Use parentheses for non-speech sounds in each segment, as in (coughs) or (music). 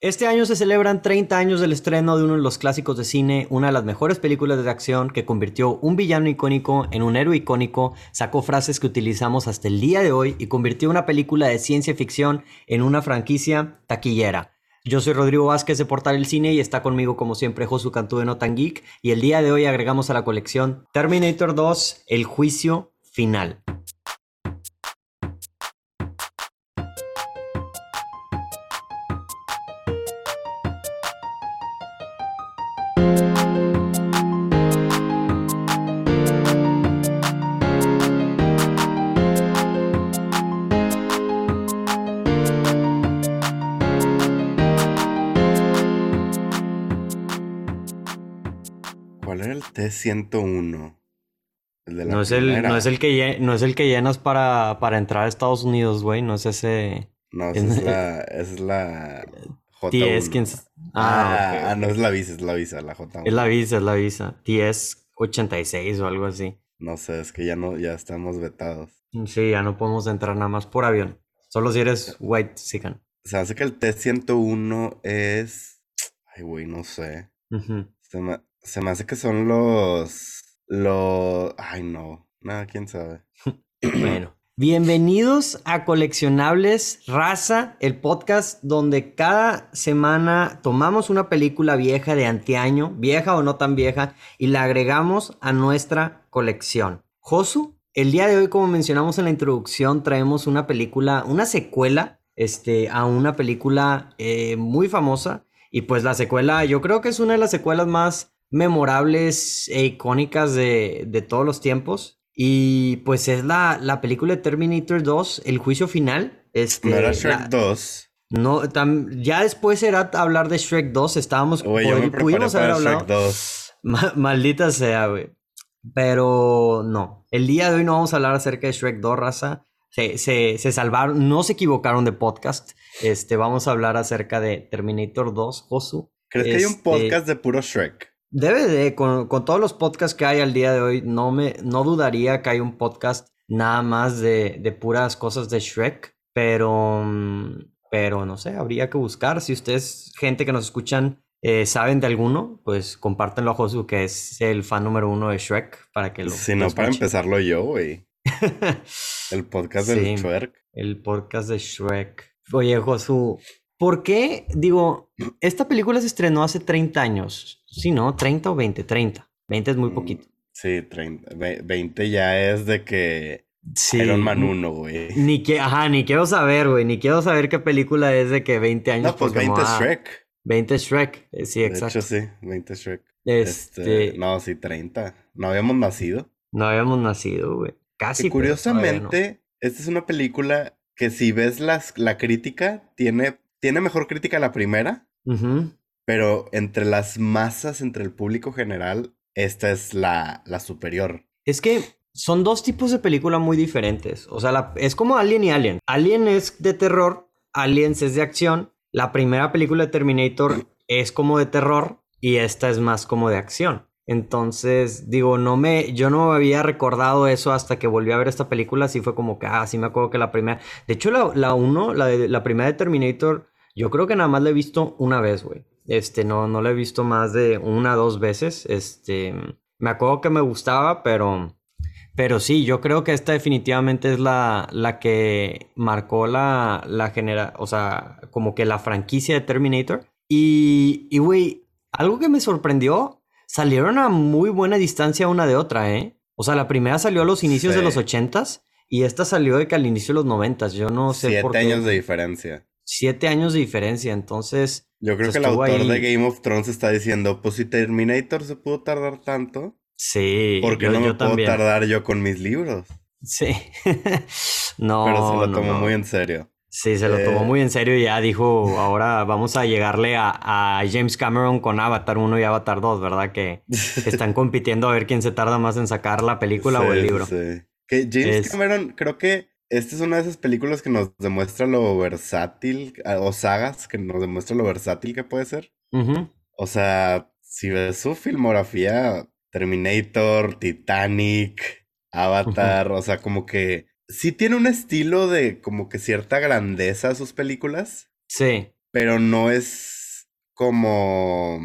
Este año se celebran 30 años del estreno de uno de los clásicos de cine, una de las mejores películas de acción que convirtió un villano icónico en un héroe icónico, sacó frases que utilizamos hasta el día de hoy y convirtió una película de ciencia ficción en una franquicia taquillera. Yo soy Rodrigo Vázquez de Portal El Cine y está conmigo como siempre Josu Cantú de Notan Geek y el día de hoy agregamos a la colección Terminator 2, El Juicio Final. T101. no, es el, no, es el que, no es el que llenas para, para entrar a Estados Unidos, güey. No es ese. No, (laughs) es, la, es la J1. Ah, ah, no es la visa, es la visa, la J1. Es la visa, es la visa. TS 86 o algo así. No sé, es que ya no, ya estamos vetados. Sí, ya no podemos entrar nada más por avión. Solo si eres white sican. Se hace que el T101 es. (tsk) Ay, güey, no sé. Se me hace que son los. Los. Ay, no. Nada, quién sabe. (clears throat) bueno. (clears throat) Bienvenidos a Coleccionables Raza, el podcast donde cada semana tomamos una película vieja de antiaño, vieja o no tan vieja, y la agregamos a nuestra colección. Josu, el día de hoy, como mencionamos en la introducción, traemos una película, una secuela este, a una película eh, muy famosa. Y pues la secuela, yo creo que es una de las secuelas más memorables e icónicas de, de todos los tiempos. Y pues es la, la, película de Terminator 2, El juicio final. Este, no era Shrek 2. No, ya después era hablar de Shrek 2. Estábamos. pudimos haber hablado. Shrek 2. maldita sea, güey. Pero no. El día de hoy no vamos a hablar acerca de Shrek 2, raza. Se, se, se salvaron, no se equivocaron de podcast. Este, vamos a hablar acerca de Terminator 2, Josu. ¿Crees que hay un este, podcast de puro Shrek? Debe de, con, todos los podcasts que hay al día de hoy, no, me, no dudaría que hay un podcast nada más de, de puras cosas de Shrek, pero, pero no sé, habría que buscar. Si ustedes, gente que nos escuchan, eh, saben de alguno, pues compártenlo a Josu, que es el fan número uno de Shrek, para que lo. Si no, para empezarlo yo, güey. (laughs) el podcast de Shrek. El podcast de Shrek. Oye, Josu, ¿por qué? Digo, esta película se estrenó hace 30 años. Sí, ¿no? 30 o 20, 30. 20 es muy mm, poquito. Sí, 30. 20 ya es de que sí. Iron Man 1, güey. Ni que, ajá, ni quiero saber, güey. Ni quiero saber qué película es de que 20 años. No, pues 20 Shrek. 20 Shrek, eh, sí, exacto. De hecho, sí, 20 Shrek. Este... este... No, sí, 30. No habíamos nacido. No habíamos nacido, güey. Casi. Y curiosamente, esta es una película que si ves las, la crítica, tiene, tiene mejor crítica la primera. Pero entre las masas, entre el público general, esta es la, la superior. Es que son dos tipos de película muy diferentes. O sea, es como Alien y Alien. Alien es de terror, Aliens es de acción. La primera película de Terminator (clears throat) es como de terror y esta es más como de acción. Entonces, digo, no me, yo no había recordado eso hasta que volví a ver esta película. Así fue como que, ah, sí me acuerdo que la primera. De hecho, la, la uno, la, la primera de Terminator, yo creo que nada más la he visto una vez, güey. Este, no, no lo he visto más de una dos veces. Este, me acuerdo que me gustaba, pero, pero sí, yo creo que esta definitivamente es la, la que marcó la, la genera, o sea, como que la franquicia de Terminator. Y, y, güey, algo que me sorprendió, salieron a muy buena distancia una de otra, ¿eh? O sea, la primera salió a los inicios de los ochentas y esta salió de que al inicio de los noventas. Yo no sé por qué. Siete años de diferencia. Siete años de diferencia, entonces yo creo que el autor de Game of Thrones está diciendo, pues si Terminator se pudo tardar tanto. Sí. ¿Por qué no me puedo tardar yo con mis libros? Sí. no. (laughs) Pero se lo tomó muy en serio. Sí, se lo tomó eh, muy en serio y ya dijo, ahora vamos a llegarle a, James Cameron con Avatar 1 y Avatar 2, ¿verdad? Que, (laughs) están compitiendo a ver quién se tarda más en sacar la película o el libro. Sí. Que James Cameron creo que esta es una de esas películas que nos demuestra lo versátil, o sagas que nos demuestra lo versátil que puede ser. O sea, si ves su filmografía, Terminator, Titanic, Avatar, o sea, como que sí tiene un estilo de como que cierta grandeza a sus películas. Sí. pero no es como...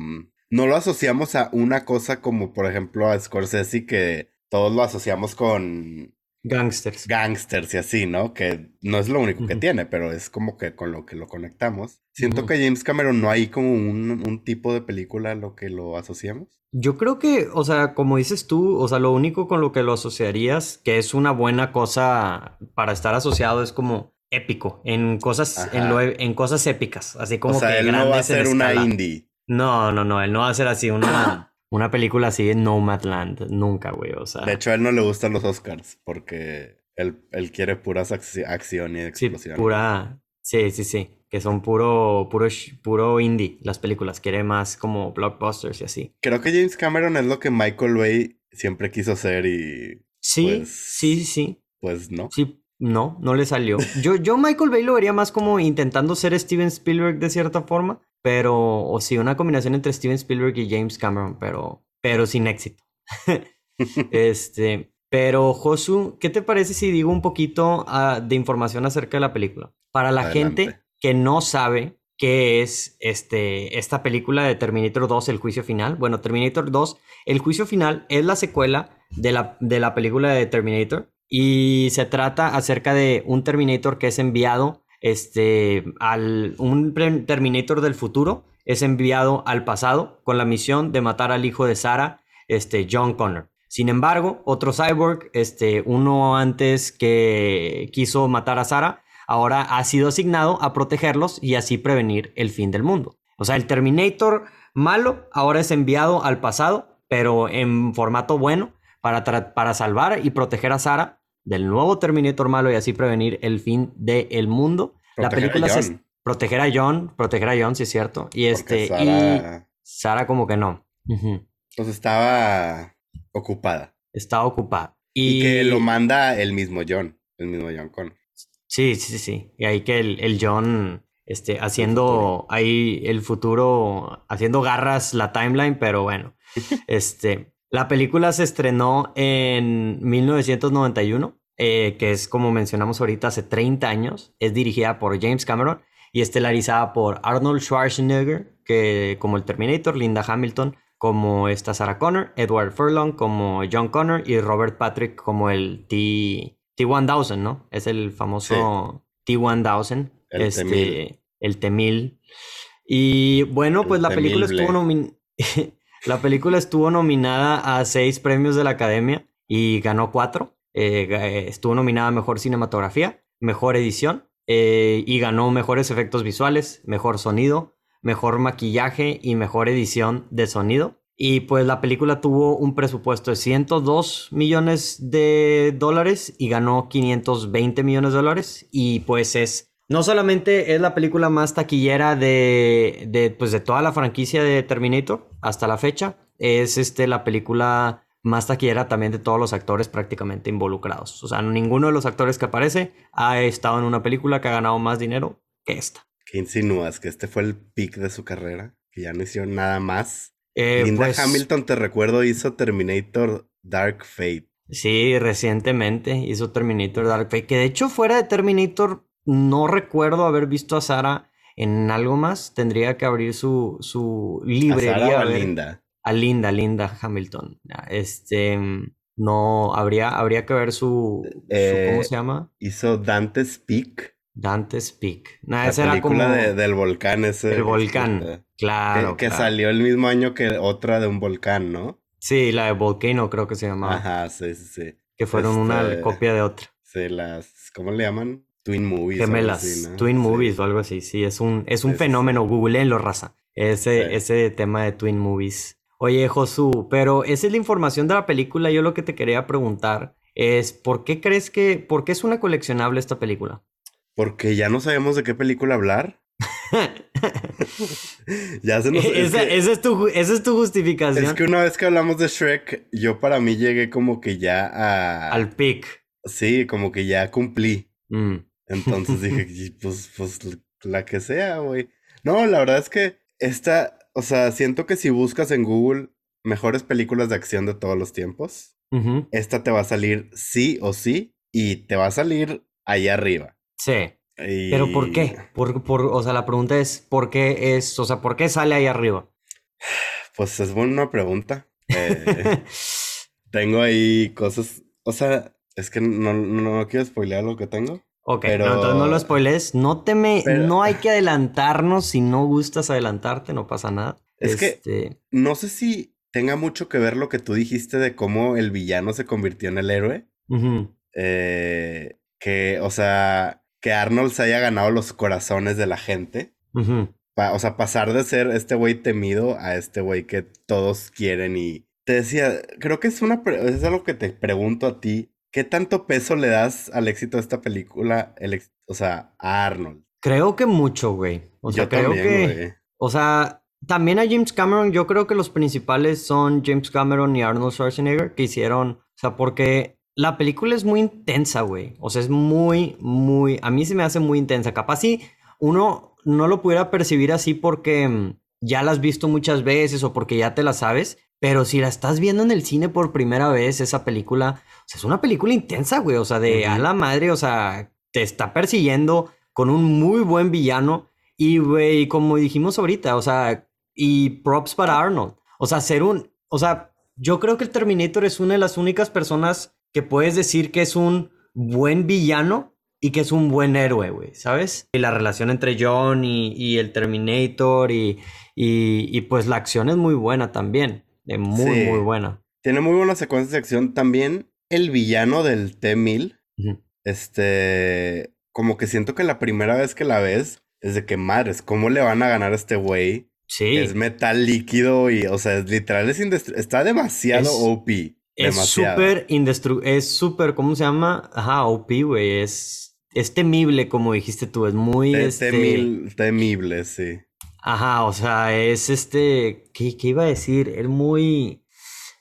No lo asociamos a una cosa como, por ejemplo, a Scorsese, que todos lo asociamos con Gangsters. Gangsters y así, ¿no? Que no es lo único que tiene, pero es como que con lo que lo conectamos. Siento que James Cameron no hay como un, tipo de película a lo que lo asociamos. Yo creo que, o sea, como dices tú, o sea, lo único con lo que lo asociarías, que es una buena cosa para estar asociado, es como épico, en cosas, en, en, cosas épicas, así como o sea, él no va a ser una indie. No, no, no, él no va a ser así una... (coughs) Una película así en Nomadland, nunca, güey, o sea. De hecho, a él no le gustan los Oscars porque él, él quiere puras acción y explosión. Sí, pura. Sí, sí, sí. Que son puro, puro, puro indie las películas. Quiere más como blockbusters y así. Creo que James Cameron es lo que Michael Bay siempre quiso ser y. Sí, pues, sí, sí. Pues no. Sí, no, no le salió. Yo, yo Michael Bay lo vería más como intentando ser Steven Spielberg de cierta forma. Pero, o sí, una combinación entre Steven Spielberg y James Cameron, pero, pero sin éxito. (laughs) este, pero Josu, ¿qué te parece si digo un poquito ah, de información acerca de la película? Para la gente que no sabe qué es este, esta película de Terminator 2, El Juicio Final. Bueno, Terminator 2, El Juicio Final es la secuela de la, de la película de Terminator y se trata acerca de un Terminator que es enviado este, al, un Terminator del futuro es enviado al pasado con la misión de matar al hijo de Sarah, este, John Connor. Sin embargo, otro cyborg, este, uno antes que quiso matar a Sarah, ahora ha sido asignado a protegerlos y así prevenir el fin del mundo. O sea, el Terminator malo ahora es enviado al pasado, pero en formato bueno, para, para salvar y proteger a Sarah del nuevo Terminator malo y así prevenir el fin del mundo. la película es proteger a John, proteger a John, sí es cierto. Y este, y Sara como que no. Entonces estaba ocupada. Estaba ocupada. Y... que lo manda el mismo John, el mismo John Connor. Sí, sí, sí. Y ahí que el, el John este, haciendo ahí el futuro, haciendo garras la timeline, pero bueno, (laughs) este, la película se estrenó en 1991, eh, que es como mencionamos ahorita hace 30 años. Es dirigida por James Cameron y estelarizada por Arnold Schwarzenegger, que como el Terminator, Linda Hamilton como esta Sarah Connor, Edward Furlong como John Connor y Robert Patrick como el T T1000, ¿no? Es el famoso T1000, el este, T-1000. el T1000. Y bueno, pues la película estuvo nominada (laughs) La película estuvo nominada a seis premios de la Academia y ganó cuatro. Eh, eh, estuvo nominada a Mejor Cinematografía, Mejor Edición eh, y ganó Mejores Efectos Visuales, Mejor Sonido, Mejor Maquillaje y Mejor Edición de Sonido. Y pues la película tuvo un presupuesto de 102 millones de dólares y ganó 520 millones de dólares. Y pues es no solamente es la película más taquillera de, de, pues de toda la franquicia de Terminator hasta la fecha, es este, la película más taquillera también de todos los actores prácticamente involucrados. O sea, ninguno de los actores que aparece ha estado en una película que ha ganado más dinero que esta. ¿Qué insinúas? ¿Que este fue el pic de su carrera? ¿Que ya no hicieron nada más? Eh, Linda pues Hamilton, te recuerdo, hizo Terminator Dark Fate. Sí, recientemente hizo Terminator Dark Fate, que de hecho fuera de Terminator no recuerdo haber visto a Sara en algo más. Tendría que abrir su, su librería. ¿A, Linda? A Linda, Linda Hamilton. Este. No, habría, habría que ver su, ¿Cómo eh, se llama? Hizo Dante's Peak. Dante's Peak. la película del volcán ese. El volcán, claro. Que, salió el mismo año que otra de un volcán, ¿no? Sí, la de Volcano creo que se llamaba. Ajá, sí, sí, sí. Que fueron una este, copia de otra. Sí, las... ¿Cómo le llaman? Twin Movies. Gemelas, Twin Movies o algo así, sí, es un, es un fenómeno, googleenlo, raza. Ese, ese tema de Twin Movies. Oye, Josu, pero esa es la información de la película. Yo lo que te quería preguntar es, ¿por qué crees que, por qué es una coleccionable esta película? Porque ya no sabemos de qué película hablar. ya se nos... (laughs) Esa, es es tu, esa es tu justificación. Es que una vez que hablamos de Shrek, yo para mí llegué como que ya a... Al pic. Sí, como que ya cumplí. Mm. Entonces dije, (laughs) pues, pues la que sea, güey. No, la verdad es que esta, o sea, siento que si buscas en Google mejores películas de acción de todos los tiempos, esta te va a salir sí o sí y te va a salir ahí arriba. Sí. Pero ¿por qué? Por, por, o sea, la pregunta es, ¿por qué es, o sea, ¿por qué sale ahí arriba? (sighs) Pues es buena pregunta. Eh, (laughs) tengo ahí cosas, o sea, es que no, no, quiero spoilear lo que tengo. Ok, pero... no, entonces no lo spoiles. No te me, no hay que (laughs) adelantarnos. Si no gustas adelantarte, no pasa nada. Es que este no sé si tenga mucho que ver lo que tú dijiste de cómo el villano se convirtió en el héroe. eh, que, o sea, que Arnold se haya ganado los corazones de la gente. o sea, pasar de ser este güey temido a este güey que todos quieren y... Te decía, creo que es una... Es algo que te pregunto a ti. ¿Qué tanto peso le das al éxito de esta película, el, o sea, a Arnold? Creo que mucho, güey. O sea, creo que... O sea, también a James Cameron, yo creo que los principales son James Cameron y Arnold Schwarzenegger, que hicieron... O sea, porque la película es muy intensa, güey. O sea, es muy, muy. A mí se me hace muy intensa. Capaz si uno no lo pudiera percibir así porque mm, ya la has visto muchas veces o porque ya te la sabes. Pero si la estás viendo en el cine por primera vez, esa película, o sea, es una película intensa, güey. O sea, de a la madre, o sea, te está persiguiendo con un muy buen villano. Y, güey, como dijimos ahorita, o sea, y props para Arnold. O sea, ser un. O sea, yo creo que el Terminator es una de las únicas personas que puedes decir que es un buen villano y que es un buen héroe, güey, ¿sabes? Y la relación entre John y, el Terminator y, y, pues la acción es muy buena también, de muy, muy buena. Tiene muy buena secuencia de acción. También el villano del T-1000, este, como que siento que la primera vez que la ves es de que madres, ¿cómo le van a ganar a este güey? Sí. Es metal líquido y, o sea, es literal, es está demasiado OP. Es súper indestru... Es súper, ¿cómo se llama? Ajá, OP, güey. Es, es temible, como dijiste tú. Es muy... Es este... temible, sí. Ajá, o sea, es este... ¿Qué, qué iba a decir? Es muy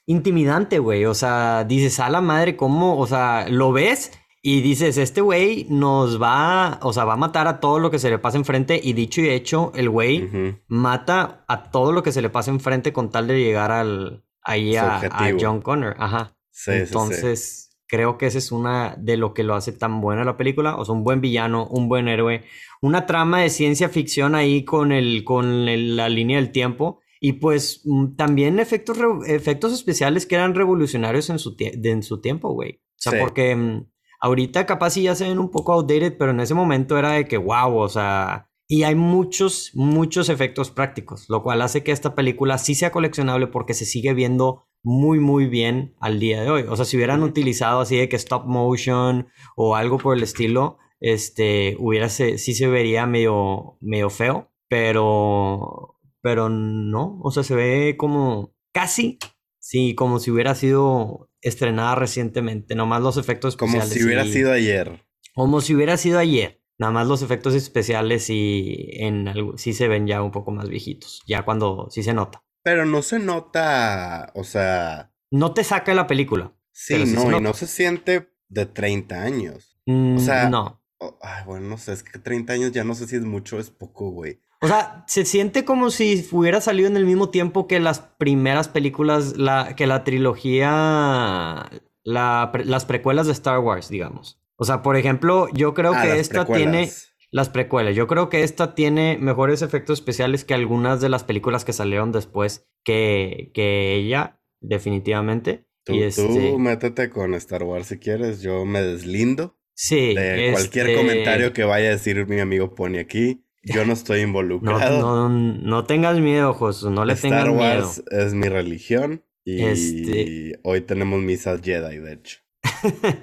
intimidante, güey. O sea, dices, a la madre, ¿cómo? O sea, lo ves y dices, este güey nos va, o sea, va a matar a todo lo que se le pase enfrente. Y dicho y hecho, el güey mata a todo lo que se le pase enfrente con tal de llegar al, ahí a, John Connor. Ajá. Entonces, creo que esa es una de lo que lo hace tan buena la película. O sea, un buen villano, un buen héroe, una trama de ciencia ficción ahí con, el, con la línea del tiempo. Y pues mm, también efectos, efectos especiales que eran revolucionarios en su, en su tiempo, güey. O sea, porque mm, ahorita capaz sí ya se ven un poco outdated, pero en ese momento era de que, wow, o sea, y hay muchos, muchos efectos prácticos, lo cual hace que esta película sí sea coleccionable porque se sigue viendo muy, muy bien al día de hoy. O sea, si hubieran utilizado así de que stop motion o algo por el estilo, este, hubiera, sí se vería medio, medio feo, pero, pero no, o sea, se ve como casi, sí, como si hubiera sido estrenada recientemente, nomás los efectos especiales. Como si hubiera sido ayer. Como si hubiera sido ayer. Nada más los efectos especiales sí, en algo, sí se ven ya un poco más viejitos, ya cuando sí se nota. Pero no se nota, o sea... No te saca la película. Sí, no, y no se siente de 30 años. o mm, sea... No. ay, bueno, no sé, es que 30 años ya no sé si es mucho o es poco, güey. O sea, se siente como si hubiera salido en el mismo tiempo que las primeras películas, la, que la trilogía, las precuelas de Star Wars, digamos. O sea, por ejemplo, yo creo ah, que esta tiene las precuelas. Yo creo que esta tiene mejores efectos especiales que algunas de las películas que salieron después que, que ella, definitivamente. Tú, y este... métete con Star Wars si quieres, yo me deslindo. Sí. De cualquier este comentario que vaya a decir mi amigo Pony aquí. Yo no estoy (laughs) involucrado. No, no, tengas miedo, Josu, no le tengas miedo. Star Wars es mi religión y este hoy tenemos misa Jedi, de hecho. (laughs)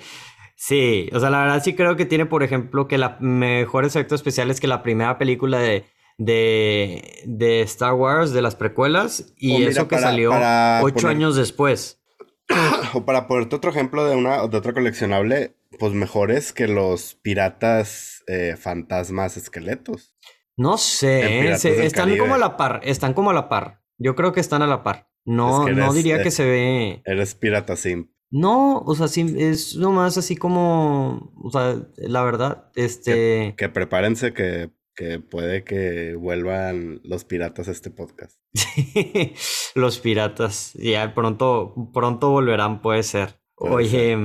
Sí, o sea, la verdad sí creo que tiene, por ejemplo, que la mejores efectos especiales que la primera película de, de, Star Wars, de las precuelas, y eso que salió ocho años después. (coughs) o para ponerte otro ejemplo de una de otra coleccionable, pues mejores que los piratas eh, fantasmas esqueletos. No sé, están como a la par, están como a la par. Yo creo que están a la par. No, no diría que se ve. Eres pirata simp. No, o sea, sí, es nomás así como, o sea, la verdad, este... Que, prepárense que, que, puede que vuelvan los piratas a este podcast. (laughs) los piratas, ya pronto, pronto volverán, puede ser. Oye,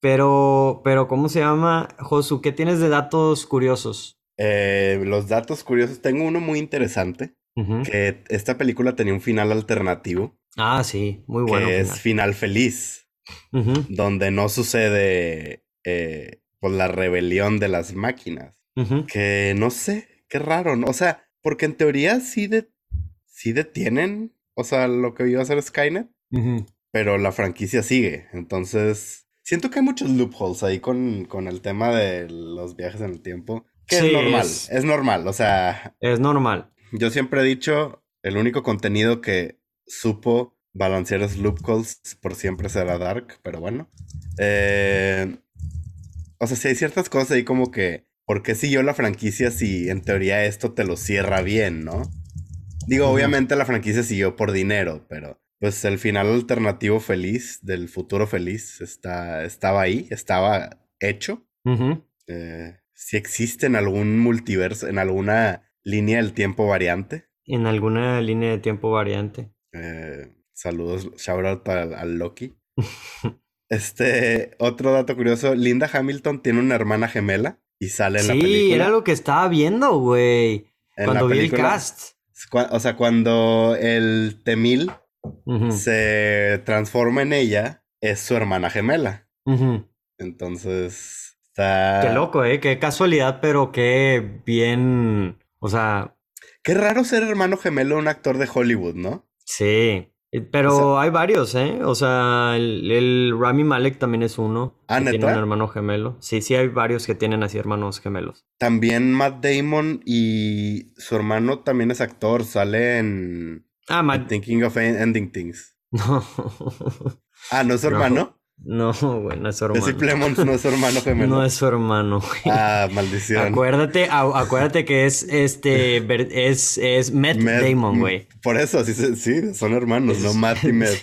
Pero, pero, ¿cómo se llama? Josu, ¿qué tienes de datos curiosos? Eh, los datos curiosos, tengo uno muy interesante, que esta película tenía un final alternativo. Ah, sí, muy bueno. Que es final feliz, donde no sucede eh, pues, la rebelión de las máquinas. Que no sé, qué raro, ¿no? O sea, porque en teoría sí, de, sí detienen, o sea, lo que iba a hacer Skynet, pero la franquicia sigue. Entonces, siento que hay muchos loopholes ahí con, con el tema de los viajes en el tiempo. Que es normal, es... normal, o sea. Es normal. Yo siempre he dicho, el único contenido que supo balancear los loopholes por siempre será Dark, pero bueno. Eh, o sea, si hay ciertas cosas ahí como que, ¿por qué siguió la franquicia si en teoría esto te lo cierra bien, no? Digo, obviamente la franquicia siguió por dinero, pero pues el final alternativo feliz del futuro feliz está, estaba ahí, estaba hecho si existe en algún multiverso, en alguna línea del tiempo variante. En alguna línea de tiempo variante. Eh, saludos, shout out al, Loki. este, otro dato curioso, Linda Hamilton tiene una hermana gemela y sale en la película. Sí, era lo que estaba viendo, güey. Cuando vi el cast. O sea, cuando el Temil se transforma en ella, es su hermana gemela. Entonces, Qué loco, ¿eh? Qué casualidad, pero qué bien. O sea. Qué raro ser hermano gemelo de un actor de Hollywood, ¿no? Sí. Eh, pero hay varios, ¿eh? O sea, el, Rami Malek también es uno. Ah, Tiene un hermano gemelo. Sí, sí, hay varios que tienen así hermanos gemelos. También Matt Damon y su hermano también es actor. Sale en. Ah, Matt. Thinking of Ending Things. (laughs) No. ah, ¿no es su hermano? No, güey, no es su hermano. Plemons no es su hermano (laughs) gemelo. No es su hermano, güey. Ah, maldición. Acuérdate, acuérdate que es este es, es Matt, Damon, güey. Por eso, sí, sí, son hermanos, no Matt y Matt. (laughs)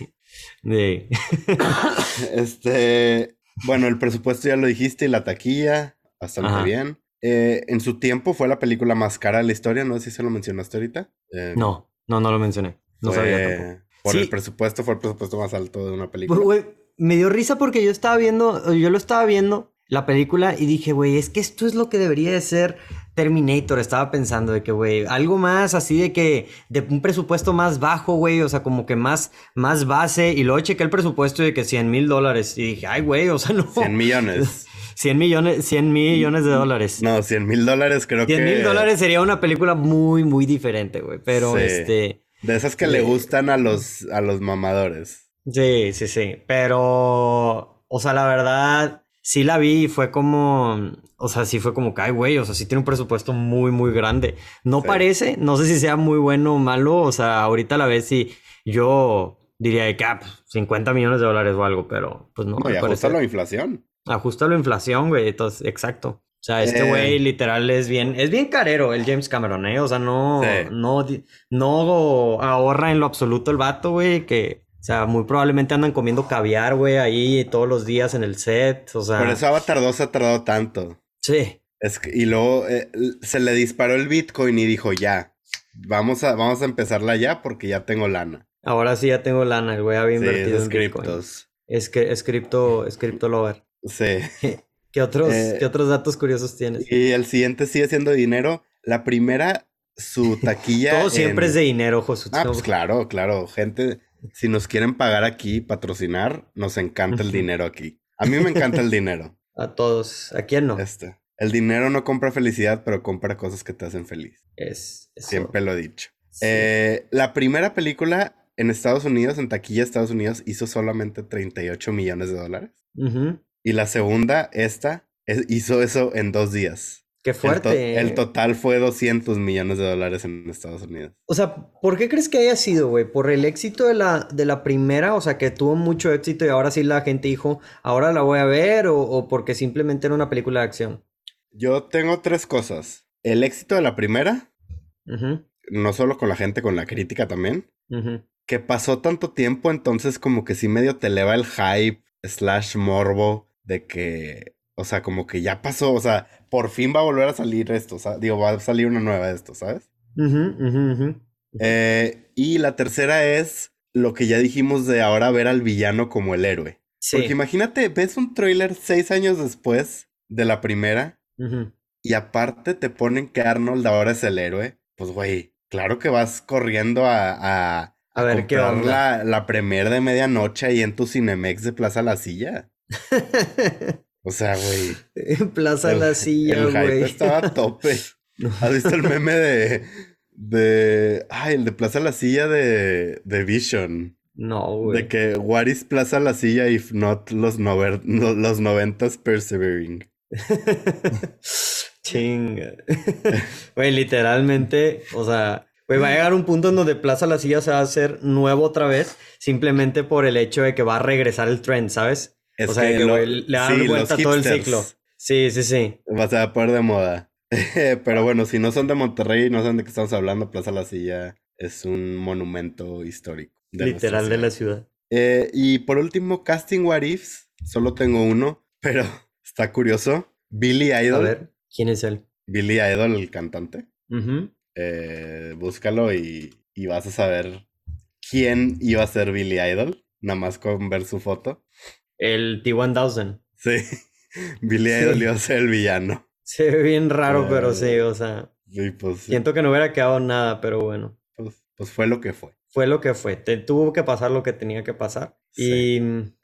Sí. (coughs) este, bueno, el presupuesto ya lo dijiste y la taquilla, bastante bien. Eh, en su tiempo fue la película más cara de la historia, no sé si se lo mencionaste ahorita. Eh, no, no, no lo mencioné. No sabía tampoco. Por el presupuesto, fue el presupuesto más alto de una película me dio risa porque yo estaba viendo, yo lo estaba viendo la película y dije, güey, es que esto es lo que debería de ser Terminator. Estaba pensando de que, güey, algo más así de que, de un presupuesto más bajo, güey, o sea, como que más, más base. Y luego chequé el presupuesto de que 100 mil dólares. Y dije, ay, güey, o sea, no. 100 millones. (laughs) 100 millones, 100 millones de dólares. No, 100 mil dólares creo que... 100 mil dólares sería una película muy, muy diferente, güey. Pero este... De esas que le gustan a los, a los mamadores. Sí, sí, sí. Pero, o sea, la verdad, sí la vi y fue como, o sea, sí fue como que, ay, güey, o sea, sí tiene un presupuesto muy, muy grande. No parece, no sé si sea muy bueno o malo, o sea, ahorita la vez sí, yo diría que, ah, 50 pues, millones de dólares o algo, pero pues no. No, y ajusta la inflación. Ajusta la inflación, güey, entonces, exacto. O sea, este eh. güey literal es bien, es bien carero el James Cameron, ¿eh? O sea, no, no, no ahorra en lo absoluto el vato, güey, que o sea, muy probablemente andan comiendo caviar, güey, ahí todos los días en el set. O sea. Por eso Avatar 2 ha tardado tanto. Sí. Es y luego eh, se le disparó el Bitcoin y dijo, ya, vamos a, vamos a empezarla ya porque ya tengo lana. Ahora sí ya tengo lana, el güey había invertido en Bitcoin. Es que es cripto, es cripto lover. Sí. (laughs) ¿Qué otros, eh, ¿Qué otros datos curiosos tienes? Y el siguiente sigue siendo dinero. La primera, su (laughs) taquilla. Todo siempre es de dinero, José. Ah, pues claro, claro. Gente, si nos quieren pagar aquí, patrocinar, nos encanta el dinero aquí. A mí me encanta el dinero. (laughs) A todos. ¿A quién no? Este. El dinero no compra felicidad, pero compra cosas que te hacen feliz. Es. Siempre lo he dicho. Eh, la primera película en Estados Unidos, en taquilla Estados Unidos, hizo solamente 38 millones de dólares. Y la segunda, esta, hizo eso en dos días. Qué fuerte. El, total fue 200 millones de dólares en Estados Unidos. O sea, ¿por qué crees que haya sido, güey? ¿Por el éxito de la, de la primera? O sea, que tuvo mucho éxito y ahora sí la gente dijo, ahora la voy a ver, o, porque simplemente era una película de acción. Yo tengo tres cosas. El éxito de la primera, no solo con la gente, con la crítica también. Que pasó tanto tiempo, entonces como que sí medio te eleva el hype slash morbo de que o sea, como que ya pasó, o sea, por fin va a volver a salir esto, sea, digo, va a salir una nueva de esto, ¿sabes? Eh, y la tercera es lo que ya dijimos de ahora ver al villano como el héroe. Porque imagínate, ves un trailer seis años después de la primera y aparte te ponen que Arnold ahora es el héroe. Pues, güey, claro que vas corriendo a, a, a, ver qué onda. La, la premier de medianoche ahí en tu Cinemex de Plaza La Silla. (laughs) o sea, güey. En Plaza La Silla, güey. El hype estaba a tope. (laughs) ¿Has visto el meme de, de. Ay, el de Plaza La Silla de, de Vision? No, güey. De que, what is Plaza La Silla if not los, nover, los noventas persevering? (laughs) Chinga. (laughs) Güey, literalmente, o sea, güey, va a llegar un punto en donde Plaza La Silla se va a hacer nuevo otra vez, simplemente por el hecho de que va a regresar el trend, ¿sabes? O sea, que, le dar vuelta todo el ciclo. Sí, sí, sí. Va a poner de moda. (laughs) Pero bueno, si no son de Monterrey, no saben de qué estamos hablando, Plaza La Silla es un monumento histórico. Literal de la ciudad. Eh, y por último, Casting What Ifs. Solo tengo uno, (laughs) pero está curioso. Billy Idol. A ver, ¿quién es él? Billy Idol, el cantante. eh, búscalo y, y, vas a saber quién iba a ser Billy Idol, nada más con ver su foto. El T-1000. Sí, Billy Idol iba a ser el villano. Se ve bien raro, pero sí, o sea. Sí, pues, Siento que no hubiera quedado nada, pero bueno. Pues, pues fue lo que fue fue lo que fue. Te, tuvo que pasar lo que tenía que pasar. Y.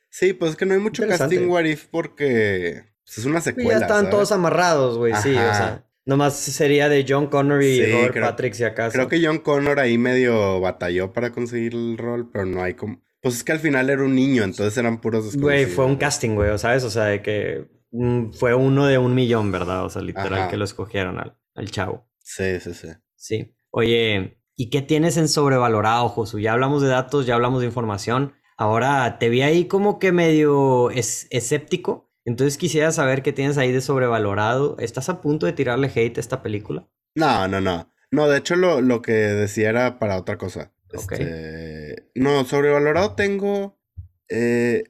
Sí, pues es que no hay mucho casting What If porque pues, es una secuela. Ya estaban todos amarrados, güey, sí, o sea. Nomás sería de John Connor y Robert Patrick si acaso. Creo que John Connor ahí medio batalló para conseguir el rol, pero no hay como. Pues es que al final era un niño, entonces eran puros Güey, fue un casting, güey, ¿sabes? O sea, de que mm, fue uno de un millón, ¿verdad? O sea, literal que lo escogieron al, al chavo. Sí, sí, sí. Sí. Oye, ¿Y qué tienes en sobrevalorado, Josu? Ya hablamos de datos, ya hablamos de información. Ahora te vi ahí como que medio es, escéptico. Entonces quisiera saber qué tienes ahí de sobrevalorado. ¿Estás a punto de tirarle hate a esta película? No, no, no. No, de hecho lo, lo que decía era para otra cosa. Este, no, sobrevalorado tengo... Eh,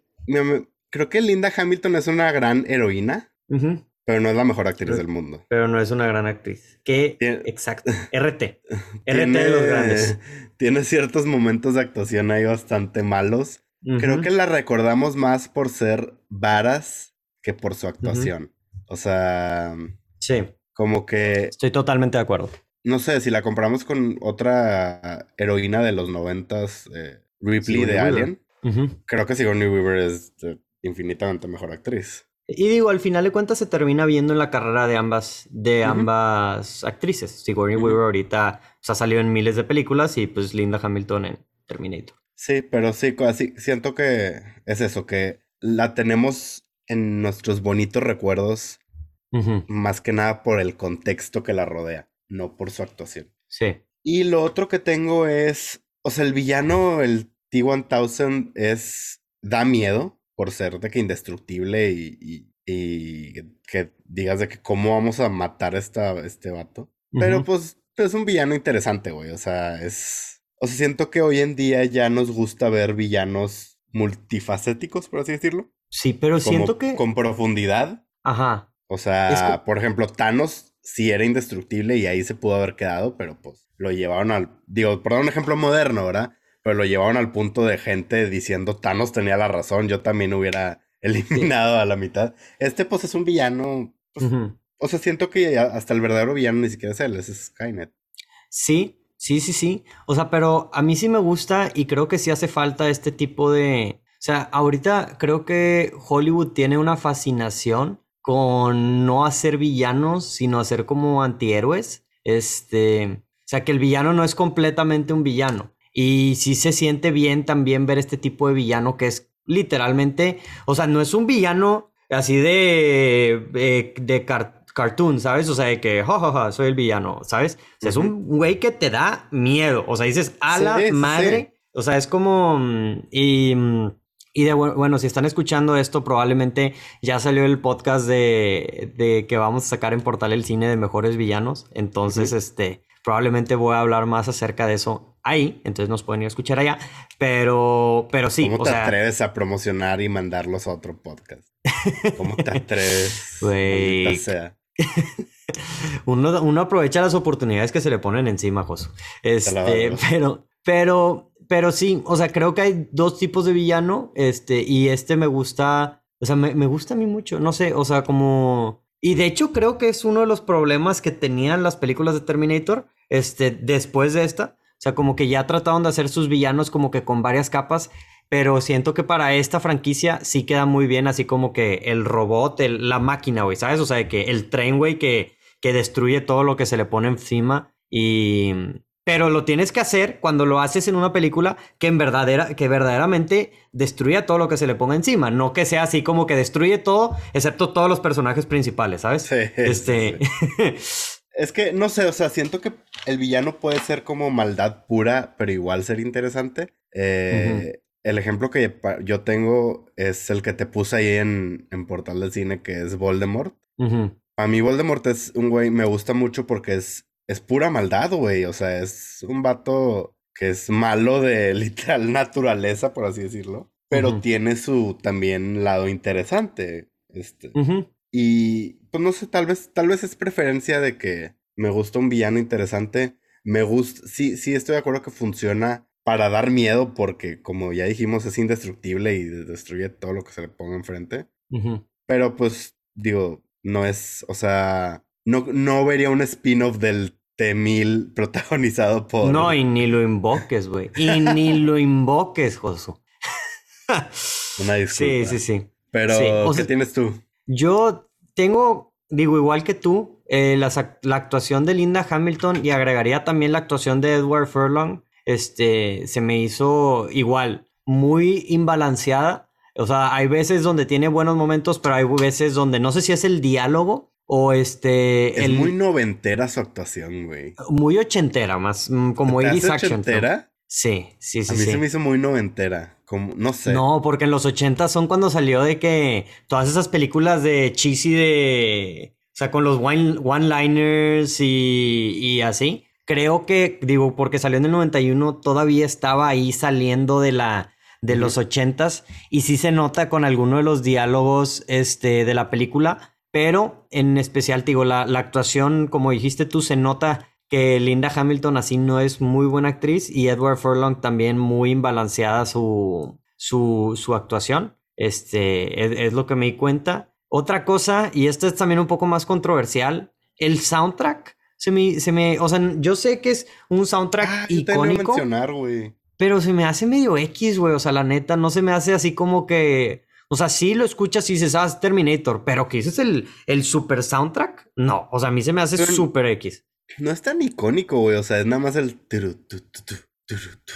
creo que Linda Hamilton es una gran heroína. Pero no es la mejor actriz del mundo. Pero no es una gran actriz. ¿Qué? Exacto. (laughs) RT. RT de los grandes. Tiene ciertos momentos de actuación ahí bastante malos. Creo que la recordamos más por ser varas que por su actuación. O sea. Sí. Como que. Estoy totalmente de acuerdo. No sé, si la comparamos con otra heroína de los noventas, eh, Ripley de Alien, creo que Sigourney Weaver es eh, infinitamente mejor actriz. Y digo, al final de cuentas se termina viendo en la carrera de ambas, de ambas actrices. Sigourney Weaver ahorita pues, ha salido en miles de películas y pues Linda Hamilton en Terminator. Sí, pero sí, así siento que es eso, que la tenemos en nuestros bonitos recuerdos, más que nada por el contexto que la rodea, no por su actuación. Sí. Y lo otro que tengo es, o sea, el villano, el T-1000 es, da miedo, por ser de que indestructible y, y, que digas de que cómo vamos a matar a esta, este vato. Pero pues es un villano interesante, güey. O sea, es... O sea, siento que hoy en día ya nos gusta ver villanos multifacéticos, por así decirlo. Sí, pero siento que... Con profundidad. Ajá. O sea, por ejemplo, Thanos sí era indestructible y ahí se pudo haber quedado, pero pues lo llevaron al... Digo, por dar un ejemplo moderno, ¿verdad? pero lo llevaron al punto de gente diciendo Thanos tenía la razón, yo también hubiera (laughs) eliminado a la mitad. Este pues es un villano, pues, o sea, siento que hasta el verdadero villano ni siquiera es él, es Skynet. Sí, sí, sí, sí. O sea, pero a mí sí me gusta y creo que sí hace falta este tipo de... O sea, ahorita creo que Hollywood tiene una fascinación con no hacer villanos, sino hacer como antihéroes. Este, o sea, que el villano no es completamente un villano. Y sí se siente bien también ver este tipo de villano que es literalmente, o sea, no es un villano así de, eh, de, cartoon, ¿sabes? O sea, de que, jajaja, soy el villano, ¿sabes? O sea, es un güey que te da miedo, o sea, dices, a la madre, o sea, es como, mm, y... Y de bueno, si están escuchando esto, probablemente ya salió el podcast de, de que vamos a sacar en Portal el cine de mejores villanos. Entonces, este, probablemente voy a hablar más acerca de eso ahí, entonces nos pueden ir a escuchar allá, pero, pero sí. ¿Cómo te atreves a promocionar y mandarlos a otro podcast? ¿Cómo te atreves? (laughs) Sea. (laughs) uno, uno, aprovecha las oportunidades que se le ponen encima, Josu. Este, pero, pero pero sí, o sea, creo que hay dos tipos de villano, este, y este me gusta, o sea, me, me gusta a mí mucho, no sé, o sea, como... Y de hecho creo que es uno de los problemas que tenían las películas de Terminator, este, después de esta. O sea, como que ya trataron de hacer sus villanos como que con varias capas, pero siento que para esta franquicia sí queda muy bien, así como que el robot, la máquina, güey, ¿sabes? O sea, que el tren, güey, que, que destruye todo lo que se le pone encima y pero lo tienes que hacer cuando lo haces en una película que en verdadera, que verdaderamente destruya todo lo que se le ponga encima, no que sea así como que destruye todo, excepto todos los personajes principales, ¿sabes? Sí. Este. (laughs) es que no sé, o sea, siento que el villano puede ser como maldad pura, pero igual ser interesante. Eh, el ejemplo que yo tengo es el que te puse ahí en, en Portal del Cine, que es Voldemort. A mí Voldemort es un güey, me gusta mucho porque es es pura maldad, güey. O sea, es un vato que es malo de (laughs) literal naturaleza, por así decirlo. Pero tiene su también lado interesante. Este. Y pues no sé, tal vez, tal vez es preferencia de que me gusta un villano interesante. Me gusta, sí, sí estoy de acuerdo que funciona para dar miedo, porque como ya dijimos, es indestructible y destruye todo lo que se le ponga enfrente. Pero pues, digo, no es, o sea, no, no vería un spin-off del T-1000 protagonizado por. No, y ni lo invoques, güey. Y ni lo invoques, Josu. (laughs) Una disculpa. Sí, sí, sí. Pero, ¿qué tienes tú? Yo tengo, digo, igual que tú, eh, la, actuación de Linda Hamilton y agregaría también la actuación de Edward Furlong. Este, se me hizo igual, muy imbalanceada. O sea, hay veces donde tiene buenos momentos, pero hay veces donde no sé si es el diálogo o este. Es muy noventera su actuación, güey. Muy ochentera, más mm, como Iris Action. ochentera? Sí, sí, sí. A mí se me hizo muy noventera. Como, no sé. No, porque en los ochentas son cuando salió de que todas esas películas de cheesy de. O sea, con los one-liners y, y así. Creo que, digo, porque salió en el 91, todavía estaba ahí saliendo de la de los ochentas y sí se nota con alguno de los diálogos este, de la película pero en especial, digo, la, actuación, como dijiste tú, se nota que Linda Hamilton así no es muy buena actriz y Edward Furlong también muy imbalanceada su, su, actuación. Este, es, lo que me di cuenta. Otra cosa, y esto es también un poco más controversial, el soundtrack. Se me, se me, o sea, yo sé que es un soundtrack ah, icónico. Pero se me hace medio X, güey. O sea, la neta, no se me hace así como que o sea, sí lo escuchas y dices, ah, Terminator, pero que dices el, el super soundtrack, no. O sea, a mí se me hace super X. No es tan icónico, güey. O sea, es nada más el.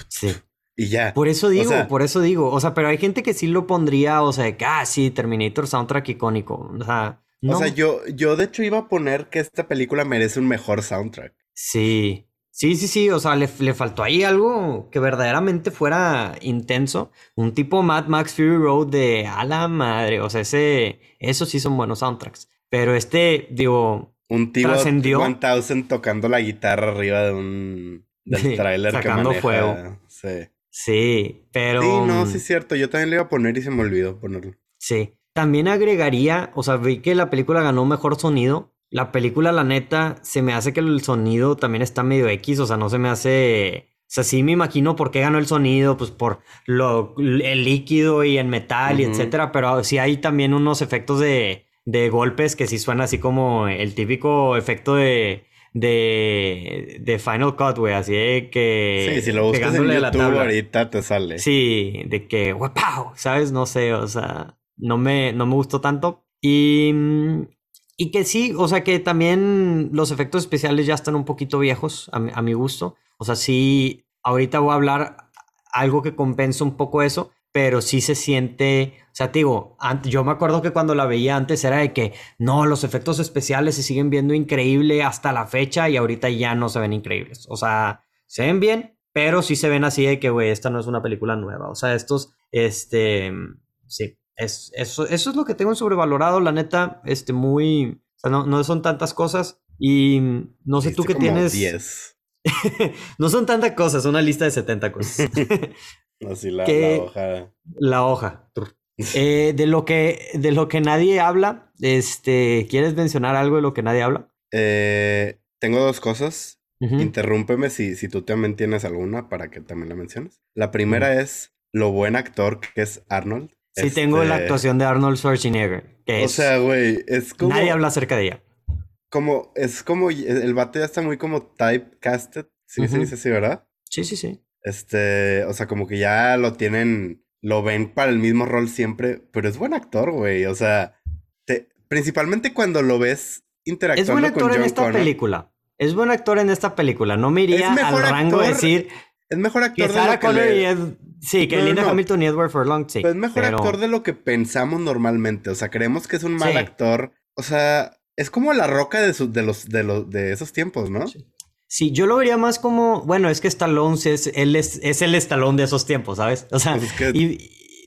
Sí. Y ya. Por eso digo, por eso digo. O sea, pero hay gente que sí lo pondría, o sea, que, ah, sí, Terminator soundtrack icónico. O sea, no. O sea, yo, yo de hecho iba a poner que esta película merece un mejor soundtrack. Sí. Sí, sí, sí, o sea, le, faltó ahí algo que verdaderamente fuera intenso. Un tipo Mad Max Fury Road de a la madre, o sea, ese, esos sí son buenos soundtracks. Pero este, digo, un tipo trascendió. 1000 tocando la guitarra arriba de un del (laughs) trailer sacando que fuego. Sí. Sí, pero. Sí, no, sí es cierto. Yo también le iba a poner y se me olvidó ponerlo. Sí. También agregaría, o sea, vi que la película ganó mejor sonido, la película, la neta, se me hace que el sonido también está medio X, o sea, no se me hace... O sea, sí me imagino por qué ganó el sonido, pues por lo, el líquido y el metal y etcétera, pero sí hay también unos efectos de, de golpes que sí suenan así como el típico efecto de, de, de Final Cut, güey, así de que... Sí, si lo buscas en YouTube ahorita te sale. Sí, de que, wow, ¿sabes? No sé, o sea, no me, no me gustó tanto. Y mm, y que sí, o sea que también los efectos especiales ya están un poquito viejos a mi, gusto. O sea, sí, ahorita voy a hablar algo que compensa un poco eso, pero sí se siente, o sea, te digo, yo me acuerdo que cuando la veía antes era de que no, los efectos especiales se siguen viendo increíble hasta la fecha y ahorita ya no se ven increíbles. O sea, se ven bien, pero sí se ven así de que, güey, esta no es una película nueva. O sea, estos, este, sí, es, eso, eso es lo que tengo sobrevalorado, la neta, este, muy, o sea, no, no son tantas cosas y no sé tú qué tienes. 10. (laughs) no son tantas cosas, una lista de 70 cosas. (laughs) Así la, la hoja. La hoja. Eh, de, lo que, de lo que nadie habla, este, ¿quieres mencionar algo de lo que nadie habla? Eh, tengo dos cosas. interrúmpeme si, si tú también tienes alguna para que también la menciones. La primera es lo buen actor que es Arnold. Sí, tengo la este actuación de Arnold Schwarzenegger. Que o sea, güey, es como. Nadie habla acerca de ella. Como, es como, el vato ya está muy como typecasted. Sí, se dice así, ¿verdad? Sí, sí, sí. Este, o sea, como que ya lo tienen, lo ven para el mismo rol siempre, pero es buen actor, güey. O sea, te, principalmente cuando lo ves interactuando con Es buen actor en esta película. Es buen actor en esta película. No me iría al rango de decir es mejor actor que de lo que Sí, que Linda Hamilton y Edward Furlong, sí. Pero es mejor actor de lo que pensamos normalmente. O sea, creemos que es un mal actor. O sea, es como la roca de, de, los, de, los, de esos tiempos, ¿no? Sí. yo lo vería más como, bueno, es que Stallone es, él es, es el Stallone de esos tiempos, ¿sabes? O sea, pues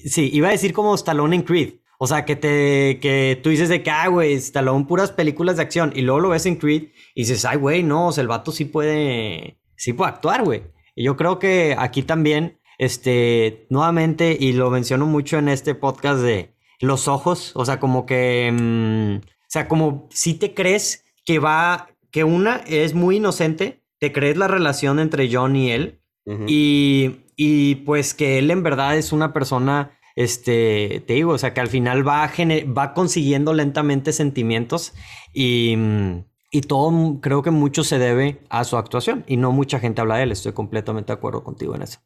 sí, iba a decir como Stallone en Creed. O sea, que te, que tú dices de que, ah, güey, Stallone puras películas de acción y luego lo ves en Creed y dices, ay, güey, no, o sea, el vato sí puede, sí puede actuar, güey. Y yo creo que aquí también, este, nuevamente, y lo menciono mucho en este podcast de los ojos, o sea, como que, mm, o sea, como si te crees que va, que una es muy inocente, te crees la relación entre John y él, y, y pues que él en verdad es una persona este, te digo, o sea, que al final va, va consiguiendo lentamente sentimientos y, mm, y todo creo que mucho se debe a su actuación y no mucha gente habla de él. Estoy completamente de acuerdo contigo en eso.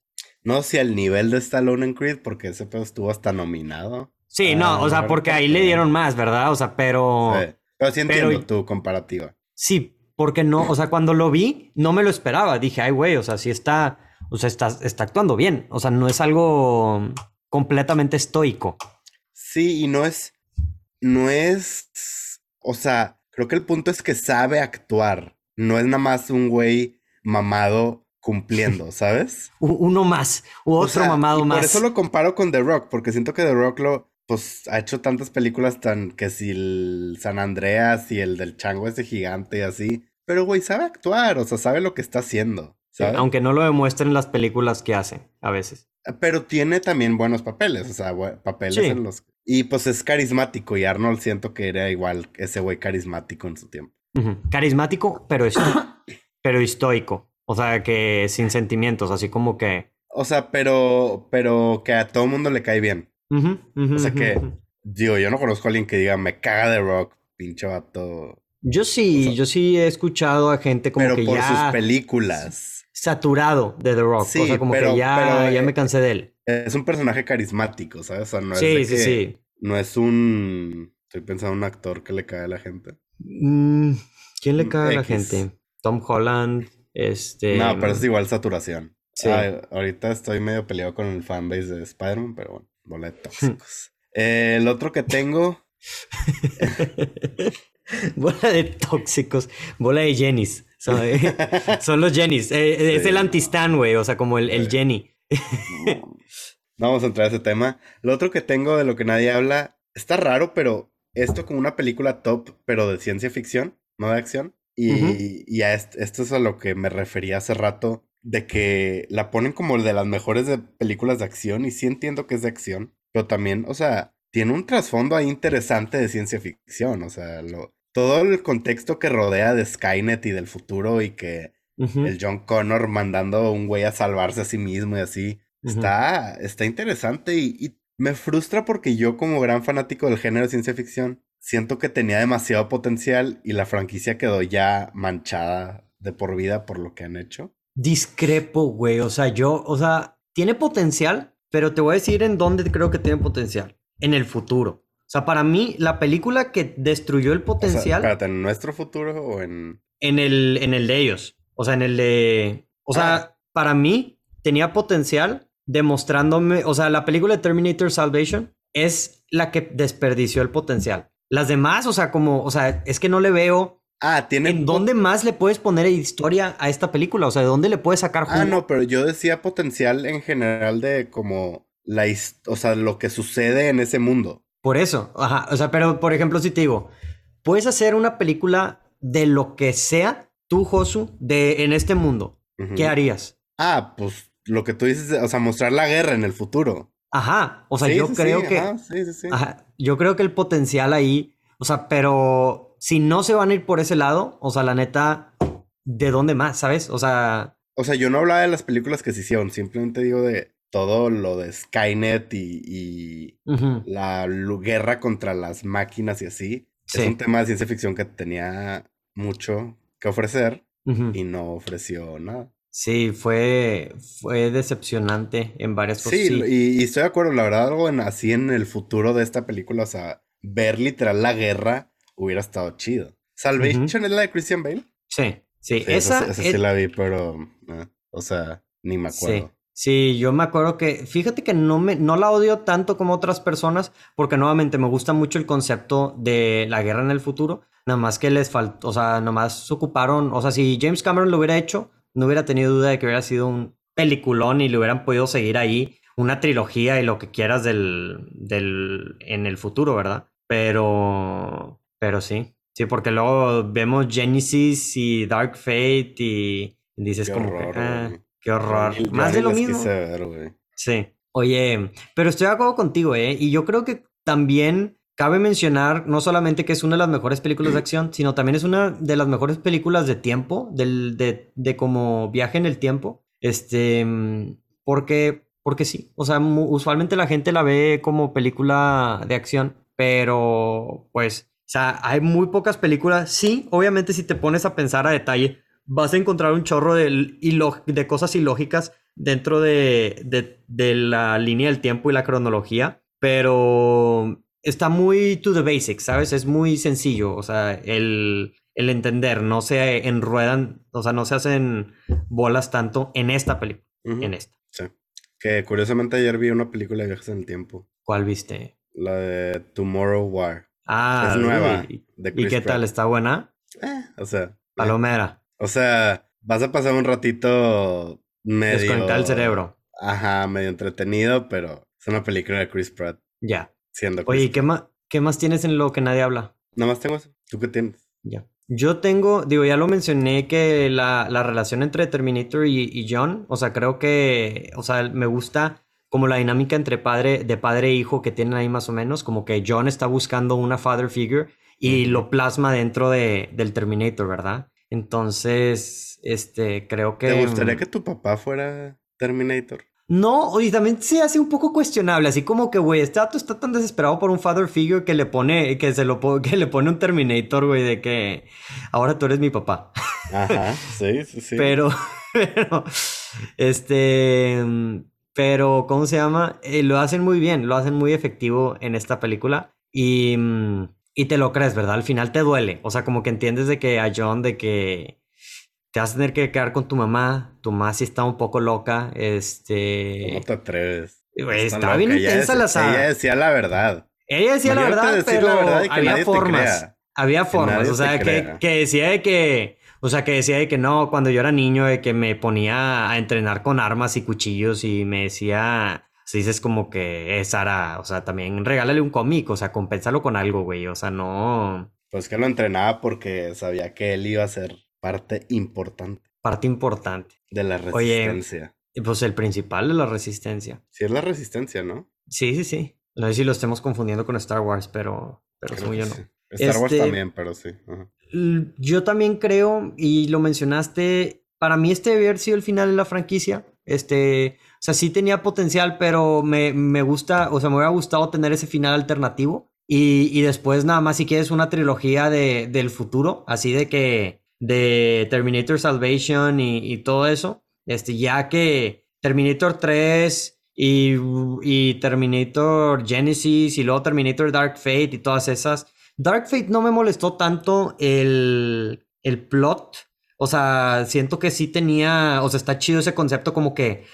No si al nivel de Stallone en Creed, porque ese pedo estuvo hasta nominado. Sí, no, o sea, porque ahí le dieron más, ¿verdad? O sea, pero. Pero sí entiendo tu comparativa. Sí, porque no, o sea, cuando lo vi, no me lo esperaba. Dije, ay, güey, o sea, sí está, o sea, está, está actuando bien. O sea, no es algo completamente estoico. Sí, y no es. No es. O sea, Creo que el punto es que sabe actuar. No es nada más un güey mamado cumpliendo, ¿sabes? (laughs) Uno más, u otro mamado más. Por eso lo comparo con The Rock, porque siento que The Rock lo, pues, ha hecho tantas películas tan que si el San Andreas y el del chango ese gigante y así. Pero, güey, sabe actuar, o sea, sabe lo que está haciendo. aunque no lo demuestren en las películas que hace, a veces. Pero tiene también buenos papeles, o sea, papeles en los y pues es carismático y Arnold siento que era igual ese güey carismático en su tiempo. Carismático, pero, (coughs) pero estoico. O sea, que sin sentimientos, así como que... O sea, pero, pero que a todo mundo le cae bien. o sea que, digo, yo no conozco a alguien que diga, me caga de rock, pinche vato. Yo sí, yo sí he escuchado a gente como pero que por sus películas. Saturado de The Rock. Sí, o sea, como que ya, ya me eh, cansé de él es un personaje carismático, ¿sabes? O sea, no es sí, sí, sí. No es un. Estoy pensando en un actor que le cae a la gente. Mm, ¿Quién le cae a la gente? Tom Holland. Este. No, pero es igual saturación. Sí. ahorita estoy medio peleado con el fanbase de Spider-Man, pero bueno, bola de tóxicos. (laughs) el otro que tengo. (laughs) bola de tóxicos. Bola de Jennys. Son, (laughs) los Jennys. Eh, es el anti-stan, güey. O sea, como el, el Jenny. Vamos a entrar a ese tema. Lo otro que tengo de lo que nadie habla, está raro, pero esto como una película top, pero de ciencia ficción, no de acción. Y, a esto, es a lo que me refería hace rato, de que la ponen como de las mejores de películas de acción, y sí entiendo que es de acción, pero también, o sea, tiene un trasfondo ahí interesante de ciencia ficción, o sea, lo, todo el contexto que rodea de Skynet y del futuro y que el John Connor mandando a un güey a salvarse a sí mismo y así. Está, está interesante y, me frustra porque yo como gran fanático del género de ciencia ficción, siento que tenía demasiado potencial y la franquicia quedó ya manchada de por vida por lo que han hecho. Discrepo, güey. O sea, yo, o sea, tiene potencial, pero te voy a decir en dónde creo que tiene potencial. En el futuro. O sea, para mí, la película que destruyó el potencial. espérate, ¿en nuestro futuro o en.? En el, en el de ellos. O sea, en el de. O sea, ah. para mí tenía potencial demostrándome. O sea, la película de Terminator Salvation es la que desperdició el potencial. Las demás, o sea, como. O sea, es que no le veo. Ah, tiene. ¿En dónde más le puedes poner historia a esta película? O sea, ¿de dónde le puedes sacar jugo? Ah, no, pero yo decía potencial en general de como la. O sea, lo que sucede en ese mundo. Por eso, ajá. O sea, pero por ejemplo, si te digo, puedes hacer una película de lo que sea tú, Josu, de en este mundo, ¿qué harías? Ah, pues lo que tú dices, o sea, mostrar la guerra en el futuro. Ajá, o sea, yo creo que... Ajá, yo creo que el potencial ahí, o sea, pero si no se van a ir por ese lado, o sea, la neta, ¿de dónde más, sabes? O sea... O sea, yo no hablaba de las películas que se hicieron, simplemente digo de todo lo de Skynet y, la guerra contra las máquinas y así. Es un tema de ciencia ficción que tenía mucho que ofrecer y no ofreció nada. Sí, fue, fue decepcionante en varias cosas. Sí, Y, estoy de acuerdo, la verdad, algo en, así en el futuro de esta película, o sea, ver literal la guerra hubiera estado chido. ¿Salvation es la de Christian Bale? Sí, sí, esa, esa, sí la vi, pero, eh, o sea, ni me acuerdo. Sí. yo me acuerdo que, fíjate que no, me, no la odio tanto como otras personas, porque nuevamente me gusta mucho el concepto de la guerra en el futuro, nada más que les faltó, o sea, nada más ocuparon, o sea, si James Cameron lo hubiera hecho, no hubiera tenido duda de que hubiera sido un peliculón y le hubieran podido seguir ahí una trilogía y lo que quieras del, del en el futuro, ¿verdad? Pero, pero sí, sí, porque luego vemos Genesis y Dark Fate y dices como que, ah, qué horror. Más de lo mismo. sí. Oye, pero estoy de acuerdo contigo, ¿eh? Y yo creo que también Cabe mencionar no solamente que es una de las mejores películas de acción, sino también es una de las mejores películas de tiempo, del, de, de como viaje en el tiempo. Este, porque, porque sí, o sea, usualmente la gente la ve como película de acción, pero pues, o sea, hay muy pocas películas. Sí, obviamente si te pones a pensar a detalle, vas a encontrar un chorro de, de cosas ilógicas dentro de, de, de la línea del tiempo y la cronología, pero está muy to the basics, ¿sabes? Es muy sencillo, o sea, el, el entender, no se enruedan, o sea, no se hacen bolas tanto en esta película, en esta. Sí. Que curiosamente ayer vi una película de viajes en el tiempo. ¿Cuál viste? La de Tomorrow War. Ah, es nueva. ¿Y, qué tal? ¿Está buena? Eh, o sea. Palomera. O sea, vas a pasar un ratito medio. Desconectar el cerebro. Ajá, medio entretenido, pero es una película de Chris Pratt. Ya. Oye, ¿qué más, ¿qué más tienes en lo que nadie habla? Nada más tengo eso. ¿Tú qué tienes? Ya. Yo tengo, digo, ya lo mencioné que la, la relación entre Terminator y, John, o sea, creo que, o sea, me gusta como la dinámica entre padre, de padre e hijo que tienen ahí más o menos, como que John está buscando una father figure y lo plasma dentro de, del Terminator, ¿verdad? Entonces, este, creo que... ¿Te gustaría que tu papá fuera Terminator? No, y también se hace un poco cuestionable, así como que, güey, este dato está tan desesperado por un father figure que le pone, que se lo (laughs) que le pone un Terminator, güey, de que ahora tú eres mi papá. Ajá, (laughs) sí, sí, sí. Pero, (laughs) pero, este, pero, ¿cómo se llama? Eh, lo hacen muy bien, lo hacen muy efectivo en esta película y, y te lo crees, ¿verdad? Al final te duele, o sea, como que entiendes de que a John, de que te vas a tener que quedar con tu mamá. Tu mamá sí está un poco loca. Este. ¿Cómo te atreves? está, bien intensa la saga. Ella decía la verdad. Ella decía la verdad, pero había formas. Había formas. O sea, que, que, decía de que. O sea, que decía de que no, cuando yo era niño, de que me ponía a entrenar con armas y cuchillos y me decía. Si dices como que es Sara, o sea, también regálale un cómic, o sea, compénsalo con algo, güey. O sea, no. Pues que lo entrenaba porque sabía que él iba a ser Parte importante. Parte importante. De la resistencia. Oye, pues el principal de la resistencia. Sí, es la resistencia, ¿no? Sí, sí, sí. No sé si lo estemos confundiendo con Star Wars, pero, pero según yo no. Star Wars este, también, pero sí. Yo también creo, y lo mencionaste, para mí este debe haber sido el final de la franquicia. Este, o sea, sí tenía potencial, pero me, me gusta, o sea, me hubiera gustado tener ese final alternativo. Y, y después nada más si quieres una trilogía de, del futuro, así de que de Terminator Salvation y, todo eso. Este, ya que Terminator 3 y, Terminator Genesis y luego Terminator Dark Fate y todas esas. Dark Fate no me molestó tanto el, el plot. O sea, siento que sí tenía, o sea, está chido ese concepto como que...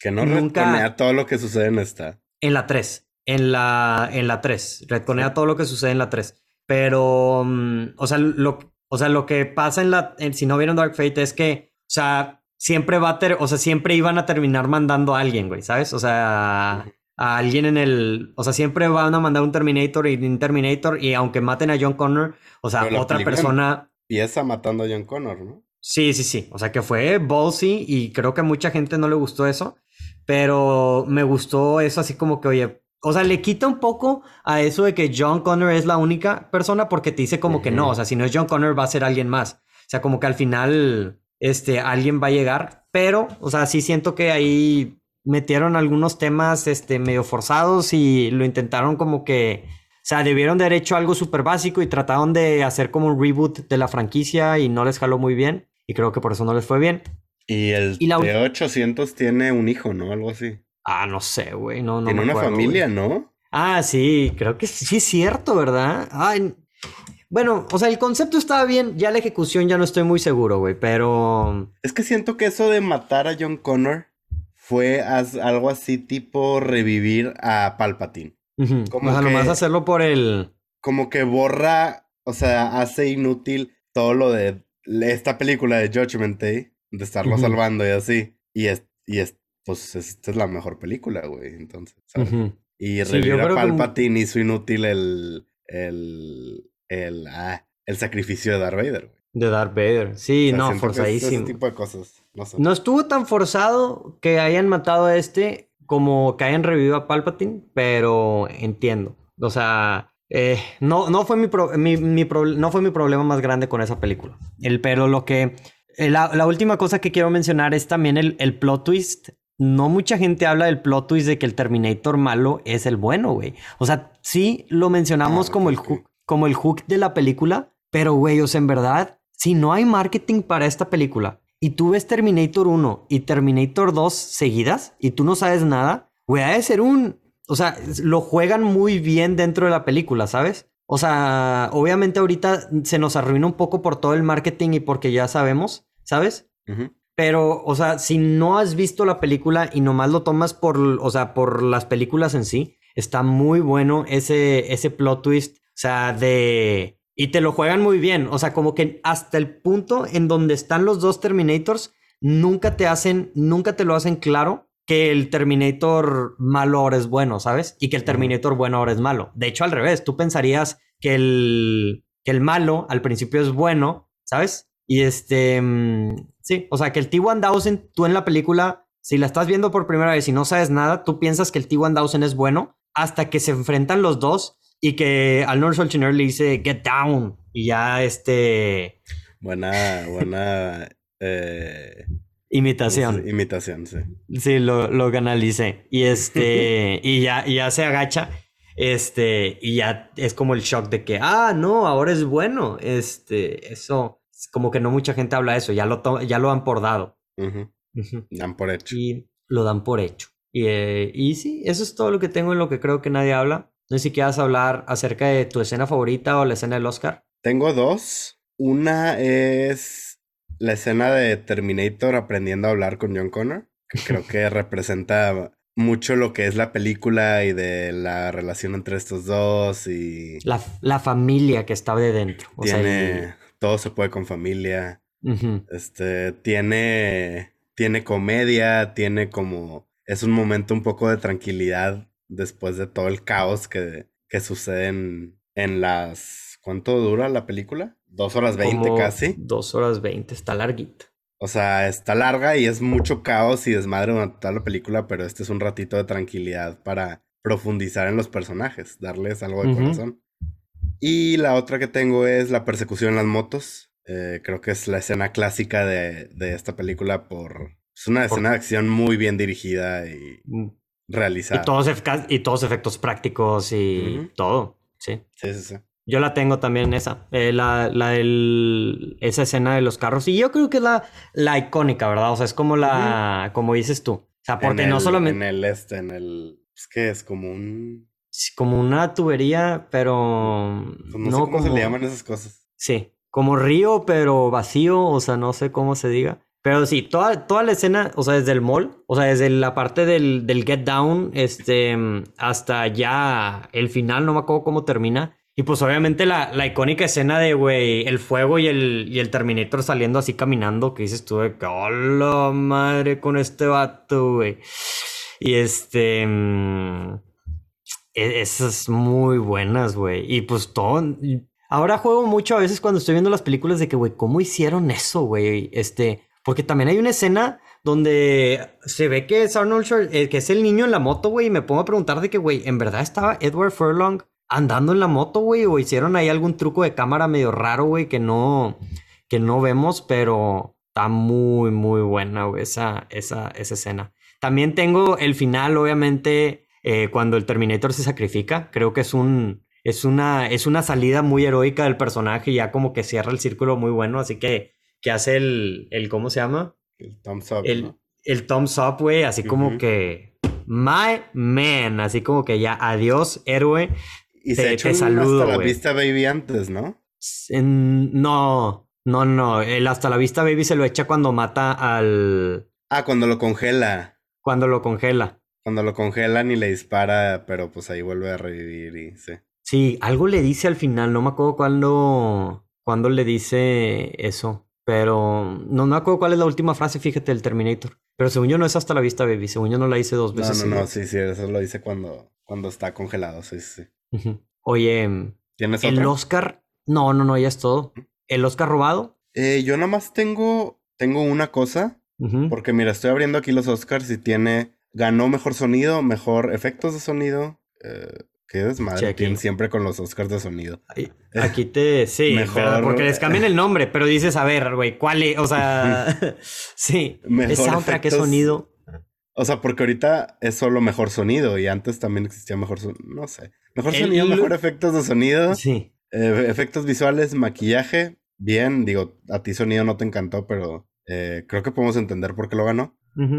Que no nunca... todo lo que sucede en esta. En la 3. En la, en la 3. Retconea todo lo que sucede en la 3. Pero, mm, o sea, lo, o sea, lo que pasa en la. si no vieron Dark Fate es que, o sea, siempre va a ter, o sea, siempre iban a terminar mandando a alguien, güey, ¿sabes? O sea, a alguien en el. O sea, siempre van a mandar un Terminator y un Terminator, y aunque maten a John Connor, o sea, otra persona. Empieza matando a John Connor, ¿no? Sí, sí, sí. O sea, que fue ballsy y creo que a mucha gente no le gustó eso. Pero me gustó eso así como que, oye, o sea, le quita un poco a eso de que John Connor es la única persona porque te dice como que no, o sea, si no es John Connor va a ser alguien más. sea, como que al final, este, alguien va a llegar, pero, o sea, sí siento que ahí metieron algunos temas, este, medio forzados y lo intentaron como que, o sea, debieron de haber hecho algo súper básico y trataron de hacer como un reboot de la franquicia y no les jaló muy bien. Y creo que por eso no les fue bien. Y el de 800 tiene un hijo, ¿no? Algo así. Ah, no sé, güey. No, no tiene una familia, ¿no? Ah, sí, creo que sí es cierto, ¿verdad? Ay, bueno, o sea, el concepto estaba bien, ya la ejecución ya no estoy muy seguro, güey, pero... Es que siento que eso de matar a John Connor fue algo así tipo revivir a Palpatine. Como o sea, nomás hacerlo por el... Como que borra, o sea, hace inútil todo lo de esta película de Judgment Day, de estarlo salvando y así. Y es, y es, pues esta es la mejor película, güey, entonces, ¿sabes? Y revivir a Palpatine hizo inútil el, el, el, ah, el sacrificio de Darth Vader, güey. De Darth Vader, sí, no, forzadísimo. Ese tipo de cosas, no sé. No estuvo tan forzado que hayan matado a este como que hayan revivido a Palpatine, pero entiendo. O sea, eh, no, no, fue mi, no fue mi problema más grande con esa película. El, pero lo que. Eh, la, última cosa que quiero mencionar es también el, el, plot twist. No mucha gente habla del plot twist de que el Terminator malo es el bueno, güey. O sea, sí lo mencionamos ah, como, el hook, como el hook de la película, pero, güey, o sea, en verdad, si no hay marketing para esta película y tú ves Terminator 1 y Terminator 2 seguidas y tú no sabes nada, güey, ha de ser un o sea, lo juegan muy bien dentro de la película, ¿sabes? O sea, obviamente ahorita se nos arruina un poco por todo el marketing y porque ya sabemos, ¿sabes? Pero, o sea, si no has visto la película y nomás lo tomas por, o sea, por las películas en sí, está muy bueno ese, ese plot twist, o sea, de... Y te lo juegan muy bien, o sea, como que hasta el punto en donde están los dos Terminators, nunca te hacen, nunca te lo hacen claro que el Terminator malo ahora es bueno, ¿sabes? Y que el Terminator bueno ahora es malo. De hecho, al revés, tú pensarías que el, que el malo al principio es bueno, ¿sabes? Y este, mm, sí, o sea, que el T-1000, tú en la película, si la estás viendo por primera vez y no sabes nada, tú piensas que el T-1000 es bueno hasta que se enfrentan los dos y que al Arnold Schwarzenegger le dice, get down. Y ya este... Buena, buena... eh Imitación. imitación, sí. Sí, lo, lo canalicé. Y este, (laughs) y ya, ya se agacha. Este, y ya es como el shock de que, ah, no, ahora es bueno. Este, eso, como que no mucha gente habla de eso, ya lo, ya lo dan por dado. Dan por hecho. Y lo dan por hecho. Y, eh, y sí, eso es todo lo que tengo en lo que creo que nadie habla. No sé si quieras hablar acerca de tu escena favorita o la escena del Oscar. Tengo dos. Una es la escena de Terminator aprendiendo a hablar con John Connor, que creo (laughs) que representa mucho lo que es la película y de la relación entre estos dos y... La, familia que está de dentro. tiene... Todo se puede con familia. Este, tiene... Tiene comedia, tiene como... Es un momento un poco de tranquilidad después de todo el caos que, que sucede en, en las... ¿Cuánto dura la película? Dos horas veinte casi. Dos horas veinte, está larguita. O sea, está larga y es mucho caos y desmadre durante toda la película, pero este es un ratito de tranquilidad para profundizar en los personajes, darles algo de corazón. Y la otra que tengo es la persecución en las motos. Eh, creo que es la escena clásica de, esta película por... Es una escena de acción muy bien dirigida y mm. realizada. Y todos, y todos efectos prácticos y todo, sí. Sí, sí, sí. Yo la tengo también esa, eh, la, la esa escena de los carros. Y yo creo que es la, la icónica, ¿verdad? O sea, es como la, como dices tú. O sea, porque no solamente... En el este, en el... Es que es como un... Como una tubería, pero... Pues no, sé cómo se le llaman esas cosas. Sí, como río, pero vacío, o sea, no sé cómo se diga. Pero sí, toda, toda la escena, o sea, desde el mall, o sea, desde la parte del, del get down, este, hasta ya el final, no me acuerdo cómo termina y pues obviamente la, la icónica escena de, güey, el fuego y el, y el Terminator saliendo así caminando, que dices tú de que, hola madre con este vato, güey. Y este... E, esas muy buenas, güey. Y pues todo... Ahora juego mucho a veces cuando estoy viendo las películas de que, güey, ¿cómo hicieron eso, güey? Este... Porque también hay una escena donde se ve que es Arnold eh, que es el niño en la moto, güey, y me pongo a preguntar de que, güey, ¿en verdad estaba Edward Furlong andando en la moto, güey, o hicieron ahí algún truco de cámara medio raro, güey, que no, que no vemos, pero está muy, muy buena, esa, esa, esa escena. También tengo el final, obviamente, eh, cuando el Terminator se sacrifica. Creo que es un. Es una, es una salida muy heroica del personaje, ya como que cierra el círculo muy bueno, así que, que hace el, el ¿cómo se llama? El thumbs up. El, el thumbs up, güey, así como que, my man, así como que ya, adiós, héroe. Y se echó saludo, hasta la vista baby antes, ¿no? no, no, no, el hasta la vista baby se lo echa cuando mata al... Ah, cuando lo congela. Cuando lo congela. Cuando lo congelan y le dispara, pero pues ahí vuelve a revivir y sí. Sí, algo le dice al final, no me acuerdo cuándo, cuándo le dice eso. Pero no me acuerdo cuál es la última frase, fíjate, del Terminator. Pero según yo no es hasta la vista, baby. Según yo no la hice dos veces. No, no, no, sí, sí, eso lo dice cuando, cuando está congelado, sí, sí. Oye, ¿tienes el Oscar? No, no, no, ya es todo. ¿El Oscar robado? Eh, yo nada más tengo, tengo una cosa. Porque mira, estoy abriendo aquí los Oscars y tiene ganó mejor sonido, mejor efectos de sonido. Eh, qué desmadre tienen siempre con los Oscars de sonido. (laughs) Aquí te. Sí, mejor, porque les cambian el nombre, pero dices, a ver, güey, ¿cuál es? O sea, (laughs) (laughs) sí. Mejor es soundtrack, es sonido. O sea, porque ahorita es solo mejor sonido y antes también existía mejor sonido. No sé. Mejor sonido, mejor efectos de sonido. Sí. Eh, efectos visuales, maquillaje. Bien, digo, a ti sonido no te encantó, pero eh, creo que podemos entender por qué lo ganó.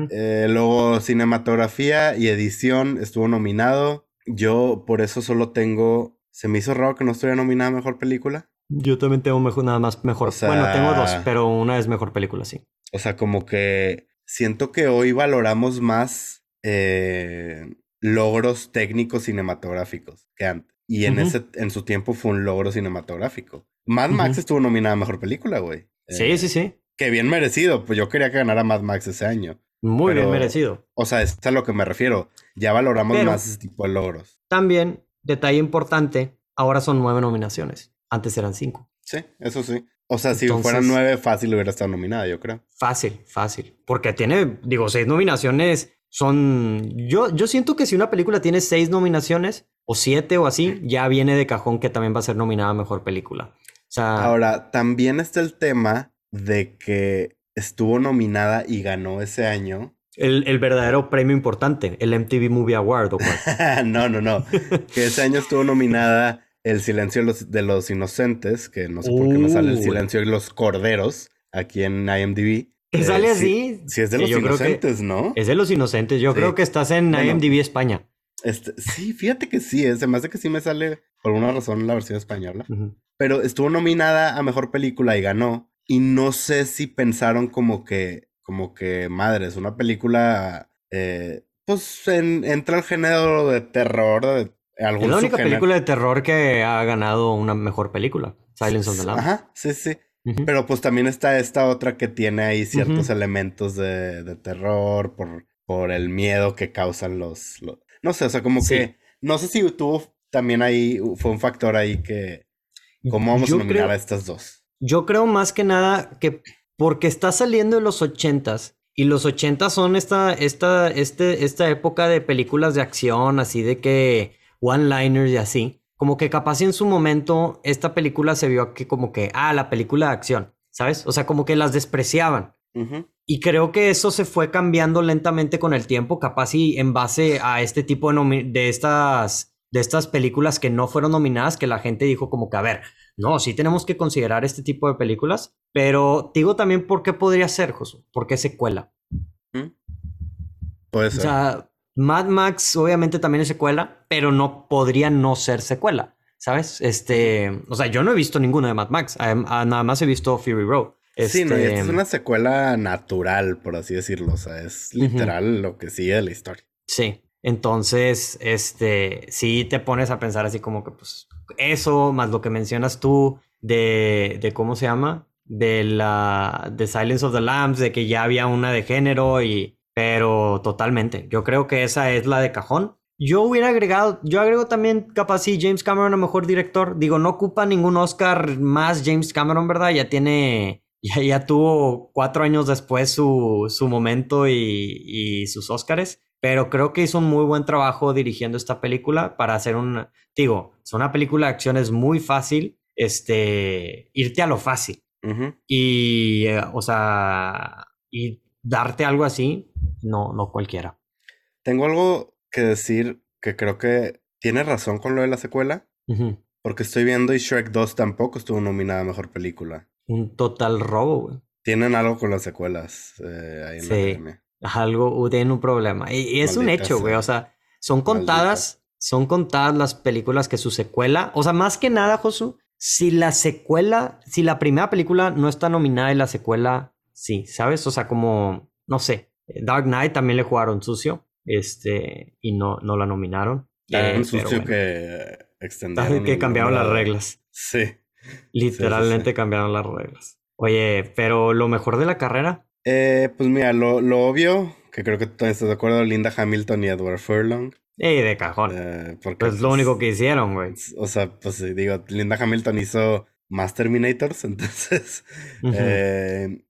Eh, luego cinematografía y edición estuvo nominado. Yo por eso solo tengo... Se me hizo raro que no estuviera nominada a Mejor Película. Yo también tengo mejor, nada más mejor. bueno, tengo dos, pero una es Mejor Película, sí. O sea, como que siento que hoy valoramos más eh, logros técnicos cinematográficos que antes. Y en, ese, en su tiempo fue un logro cinematográfico. Mad Max estuvo nominada a Mejor Película, güey. Sí, sí, sí. Que bien merecido, pues yo quería que ganara Mad Max ese año. Muy bien merecido. O sea, es a lo que me refiero. Ya valoramos más ese tipo de logros. También, detalle importante, ahora son nueve nominaciones. Antes eran cinco. Sí, eso sí. O sea, si fueran nueve, fácil hubiera estado nominada, yo creo. Fácil, fácil. Porque tiene, digo, seis nominaciones son... Yo, yo siento que si una película tiene seis nominaciones, o siete o así, ya viene de cajón que también va a ser nominada a Mejor Película. O sea... Ahora, también está el tema de que estuvo nominada y ganó ese año. El, verdadero premio importante, el MTV Movie Award o cuál. (laughs) no, no, no. que ese año estuvo nominada El Silencio de los, Inocentes, que no sé por qué no sale El Silencio de los Corderos aquí en IMDb. ¿Qué sale eh, así? Sí, es de los inocentes, ¿no? Es de los inocentes. Yo creo que estás en IMDb España. Este, sí, fíjate que sí, es, me hace que sí me sale por alguna razón la versión española. Pero estuvo nominada a mejor película y ganó. Y no sé si pensaron como que, como que, madre, es una película, eh, pues entra al género de terror. De algún es la única película de terror que ha ganado una mejor película, Silence of the Lambs. Ajá, sí, sí. Pero pues también está esta otra que tiene ahí ciertos elementos de, de, terror por, por el miedo que causan los, No sé, o sea, como que... No sé si tuvo también ahí, fue un factor ahí que... ¿Cómo vamos a nominar a estas dos? Yo creo más que nada que porque está saliendo de los ochentas y los ochentas son esta, esta, este, esta época de películas de acción, así de que one-liners y así. Como que capaz en su momento esta película se vio aquí como que, ah, la película de acción, ¿sabes? O sea, como que las despreciaban. Y creo que eso se fue cambiando lentamente con el tiempo, capaz y en base a este tipo de, de estas de estas películas que no fueron nominadas, que la gente dijo como que, a ver, no, sí tenemos que considerar este tipo de películas, pero digo también por qué podría ser, Josué, por qué secuela. ¿Mm? Puede ser. O sea, Mad Max obviamente también es secuela, pero no podría no ser secuela, ¿sabes? Este, o sea, yo no he visto ninguna de Mad Max, nada más he visto Fury Road. Sí, no, es este, una secuela natural, por así decirlo, o sea, es literal lo que sigue de la historia. Sí, entonces, este, sí te pones a pensar así como que, pues, eso, más lo que mencionas tú de, de ¿cómo se llama? De la, de Silence of the Lambs, de que ya había una de género y, pero totalmente, yo creo que esa es la de cajón. Yo hubiera agregado, yo agrego también capaz sí James Cameron a mejor director. Digo, no ocupa ningún Oscar más James Cameron, ¿verdad? Ya tiene, (laughs) ya, ya tuvo cuatro años después su, su momento y, y sus Oscars pero creo que hizo un muy buen trabajo dirigiendo esta película para hacer un, digo, es una película de acción, es muy fácil, este, irte a lo fácil. Y, eh, o sea, y darte algo así, no, no cualquiera. Tengo algo que decir que creo que tiene razón con lo de la secuela. Porque estoy viendo y Shrek 2 tampoco estuvo nominada a Mejor Película. Un total robo, güey. Tienen algo con las secuelas eh, ahí en sí, la Algo, tienen un problema. Y, es un hecho, güey. O sea, son contadas, son contadas las películas que su secuela, o sea, más que nada, Josu, si la secuela, si la primera película no está nominada y la secuela sí, ¿sabes? O sea, como, no sé, Dark Knight también le jugaron sucio, este, y no, no la nominaron. Tan eh, sucio que (laughs) extendieron. Que cambiaron las reglas. Sí. Literalmente cambiaron las reglas. Oye, pero lo mejor de la carrera. Eh, pues mira, lo, lo obvio, que creo que tú estás de acuerdo, Linda Hamilton y Edward Furlong. Y de cajón. Eh, porque, pues lo único que hicieron, güey. O sea, pues digo, Linda Hamilton hizo más Terminators, (laughs) entonces. eh,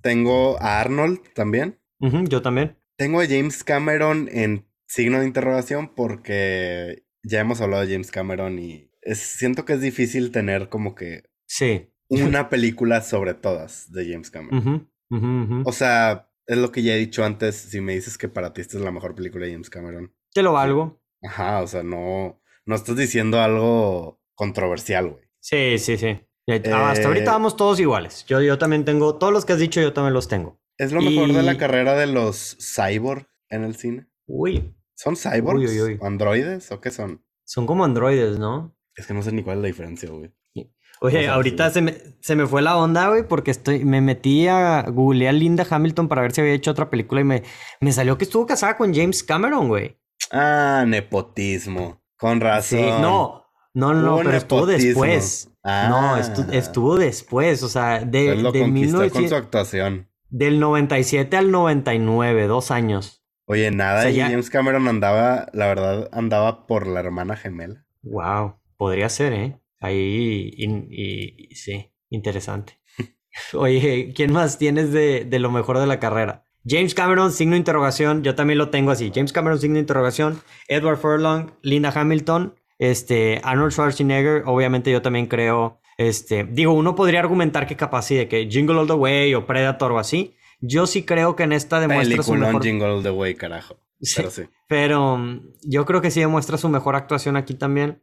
tengo a Arnold también. yo también. Tengo a James Cameron en signo de interrogación porque ya hemos hablado de James Cameron y siento que es difícil tener como que sí. una (laughs) película sobre todas de James Cameron. O sea, es lo que ya he dicho antes, si me dices que para ti esta es la mejor película de James Cameron. Te lo valgo. Ajá, o sea, no, no estás diciendo algo controversial, güey. Sí, sí, sí. Hasta ahorita eh, vamos todos iguales. Yo, yo también tengo, todos los que has dicho, yo también los tengo. ¿Es lo mejor de la carrera de los cyborg en el cine? Uy. ¿Son cyborgs? ¿Androides o qué son? Son como androides, ¿no? Es que no sé ni cuál es la diferencia, güey. Oye, ahorita se, me, se me fue la onda, güey, porque estoy, me metí a googlear Linda Hamilton para ver si había hecho otra película y me, me salió que estuvo casada con James Cameron, güey. Ah, nepotismo. Con razón. Sí, no, no, no, pero estuvo después. No, ah. estuvo después, o sea, de, lo de con su actuación. Del 97 al 99, dos años. Oye, nada, y James Cameron andaba, la verdad, andaba por la hermana gemela. Wow, podría ser, ¿eh? Ahí, y, sí, interesante. (laughs) Oye, ¿quién más tienes de, de, lo mejor de la carrera? James Cameron, signo de interrogación, yo también lo tengo así. James Cameron, signo de interrogación. Edward Furlong, Linda Hamilton, este, Arnold Schwarzenegger, obviamente yo también creo, este, digo, uno podría argumentar que capaz sí de que Jingle All the Way o Predator o así. Yo sí creo que en esta demuestra su mejor... Jingle All the Way, carajo. pero sí. Pero um, yo creo que sí demuestra su mejor actuación aquí también.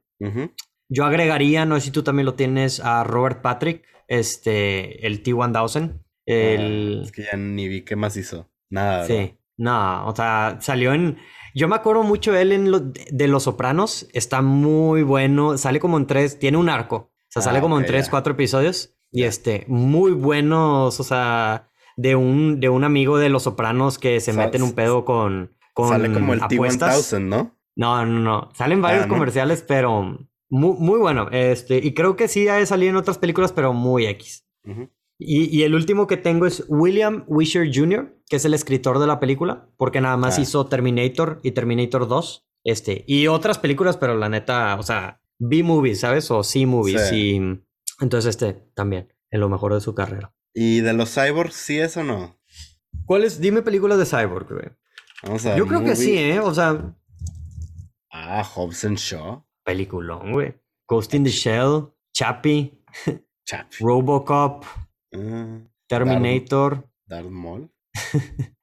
Yo agregaría, no sé si tú también lo tienes, a Robert Patrick, este, el T-1000. El... Ah, es que ya ni vi qué más hizo. Nada. Sí, no, o sea, salió en... Yo me acuerdo mucho de él en de Los Sopranos. Está muy bueno. Sale como en tres. Tiene un arco. O sea, sale ah, como en tres, cuatro episodios. Y este, muy buenos. O sea, de un, de un amigo de Los Sopranos que se mete en un pedo con. con sale como el T-1000, ¿no? No, no, no. Salen varios ah, comerciales, pero muy, muy bueno. Este, y creo que sí ha de salir en otras películas, pero muy X. Y, el último que tengo es William Wisher Jr., que es el escritor de la película, porque nada más ah. hizo Terminator y Terminator 2. Este, y otras películas, pero la neta, o sea, B-movies, ¿sabes? O C-movies. Y entonces este también, en lo mejor de su carrera. ¿Y de los cyborgs, sí es o no? ¿Cuáles? Dime películas de cyborg, güey. Vamos a Yo creo que sí, ¿eh? O sea. Ah, Hobbs and Shaw. Peliculón, güey. Ghost in the Shell, Chappie, Chappie. Robocop. Ah, Terminator. Darth, Maul. (laughs)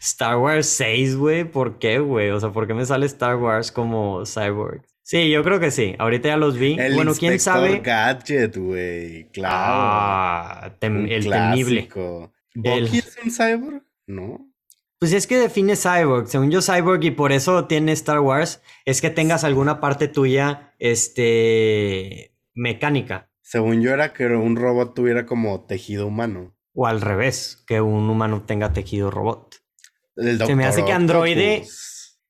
Star Wars 6, güey. ¿Por qué, güey? O sea, ¿por qué me sale Star Wars como Cyborg? Sí, yo creo que sí. Ahorita ya los vi. El bueno, quién sabe. Gadget, güey. Claro. Ah, el temible. ¿Bucky es un cyborg? No. Pues es que define cyborg. Según yo, cyborg, y por eso tiene Star Wars, es que tengas alguna parte tuya, este, mecánica. Según yo era que un robot tuviera como tejido humano. O al revés, que un humano tenga tejido robot. Se me hace que androide,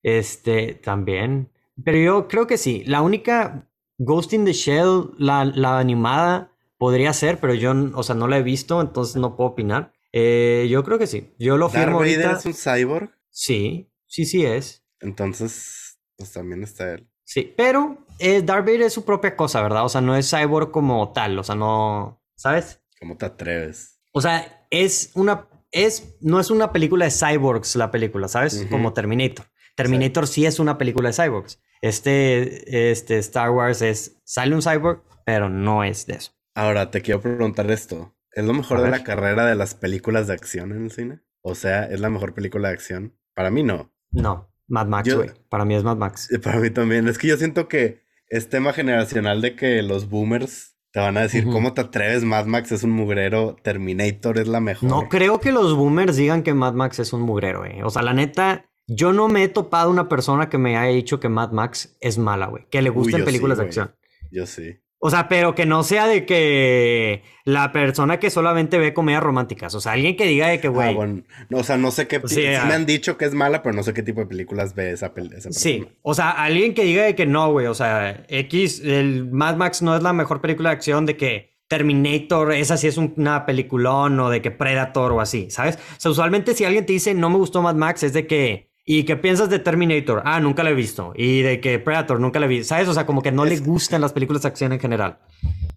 este, también. Pero yo creo que sí. La única Ghost in the Shell, la, la animada, podría ser, pero yo, o sea, no la he visto, entonces no puedo opinar. Eh, yo creo que sí. Yo lo firmo ¿Darth Vader es un cyborg? Sí, sí, sí es. Entonces, pues también está él. Sí, pero eh, Darth Vader es su propia cosa, ¿verdad? O sea, no es cyborg como tal, o sea, no, ¿sabes? ¿Cómo te atreves? O sea, es una, es, no es una película de cyborgs la película, ¿sabes? Como Terminator. Terminator sí. es una película de cyborgs. Este, este Star Wars es, sale un cyborg, pero no es de eso. Ahora, te quiero preguntar esto. Es lo mejor de la carrera de las películas de acción en el cine. O sea, es la mejor película de acción. Para mí no. No, Mad Max, güey. Para mí es Mad Max. Para mí también. Es que yo siento que es tema generacional de que los boomers te van a decir, ¿cómo te atreves? Mad Max es un mugrero, Terminator es la mejor. No creo que los boomers digan que Mad Max es un mugrero, güey. O sea, la neta, yo no me he topado una persona que me haya dicho que Mad Max es mala, güey. Que le gusten películas de acción. Yo sí. O sea, pero que no sea de que la persona que solamente ve comedias románticas. O sea, alguien que diga de que, güey. Ah, bueno. o sea, no sé qué. sí, me han dicho que es mala, pero no sé qué tipo de películas ve esa, película. Sí, o sea, alguien que diga de que no, güey. O sea, X, el Mad Max no es la mejor película de acción de que Terminator, esa sí es una peliculón o de que Predator o así, ¿sabes? O sea, usualmente si alguien te dice no me gustó Mad Max, es de que ¿Y qué piensas de Terminator? Ah, nunca la he visto. Y de que Predator, nunca la he visto. ¿Sabes? O sea, como que no le gustan las películas de acción en general.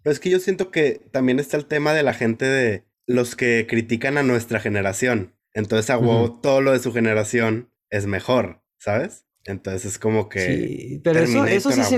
Pero es que yo siento que también está el tema de la gente de los que critican a nuestra generación. Entonces, a huevo, todo lo de su generación es mejor, ¿sabes? Entonces es como que. Sí, pero eso, eso sí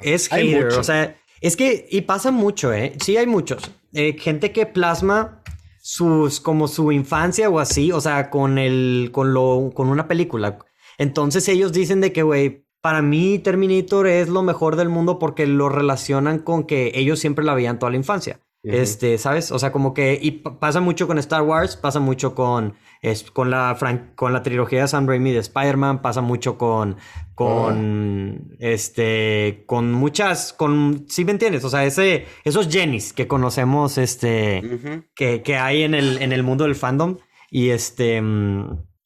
es hater. O sea, es que. Y pasa mucho, ¿eh? Sí, hay muchos. Eh, gente que plasma sus, como su infancia o así, o sea, con el, con lo, con una película. Entonces ellos dicen de que, güey, para mí Terminator es lo mejor del mundo porque lo relacionan con que ellos siempre la veían toda la infancia. Este, ¿sabes? O sea, como que. Y pasa mucho con Star Wars, pasa mucho con. Es, con, la con la trilogía de Sam Raimi de Spider-Man, pasa mucho con. Con. Oh. Este. Con muchas. Con. ¿Sí me entiendes? O sea, ese, esos Jennys que conocemos, este. que, que, hay en el, en el mundo del fandom. Y este.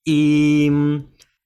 Y.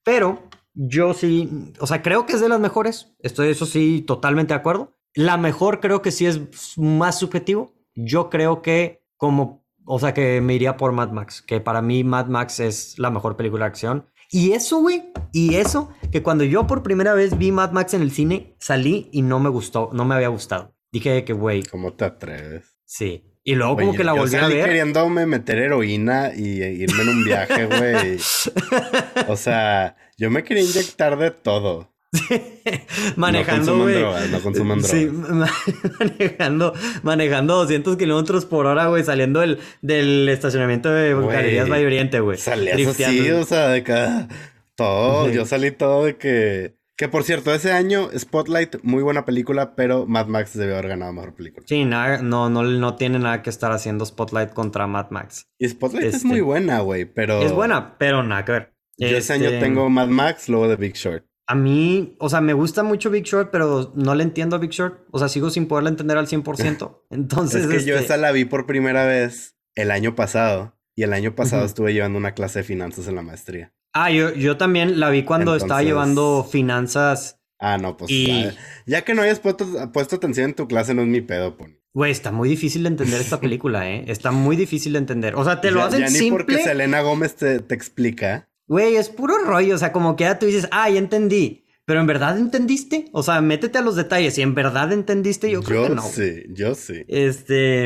Pero. Yo sí. O sea, creo que es de las mejores. Estoy, eso sí, totalmente de acuerdo. La mejor creo que sí es más subjetivo yo creo que como, o sea, que me iría por Mad Max, que para mí Mad Max es la mejor película de acción. Y eso, güey, y eso, que cuando yo por primera vez vi Mad Max en el cine, salí y no me gustó, no me había gustado. Dije que, güey. ¿Cómo te atreves? Sí. Y luego como que la volví a ver. queriéndome meter heroína y irme en un viaje, güey. (laughs) o sea, yo me quería inyectar de todo. Manejando, no drogas, no consuman drogas. Sí, (laughs) manejando, manejando 200 kilómetros por hora, güey, saliendo del, del estacionamiento de Galerías Valle Oriente, güey. Salías así, o sea, de cada... Todo, yo salí todo de que... Que por cierto, ese año Spotlight, muy buena película, pero Mad Max debió haber ganado mejor película. Sí, nada, no, no, no tiene nada que estar haciendo Spotlight contra Mad Max. Y Spotlight es muy este, buena, güey, pero... Es buena, pero nada que ver. Yo ese año este, tengo Mad Max, luego de Big Short. A mí, o sea, me gusta mucho Big Short, pero no le entiendo a Big Short. O sea, sigo sin poderla entender al 100%. (laughs) Entonces. es que yo este esa la vi por primera vez el año pasado. Y el año pasado estuve llevando una clase de finanzas en la maestría. Ah, yo, yo también la vi cuando estaba llevando finanzas. Ah, no, pues ya, que no hayas puesto, atención en tu clase, no es mi pedo, Pony. Güey, está muy difícil de entender esta (laughs) película, ¿eh? Está muy difícil de entender. O sea, te lo hacen ya ni porque Selena Gómez te, te explica. Güey, es puro rollo. O sea, como que ya tú dices, ah, ya entendí. Pero en verdad entendiste. O sea, métete a los detalles. Y en verdad entendiste, yo creo que no. Sí, yo sí. Este.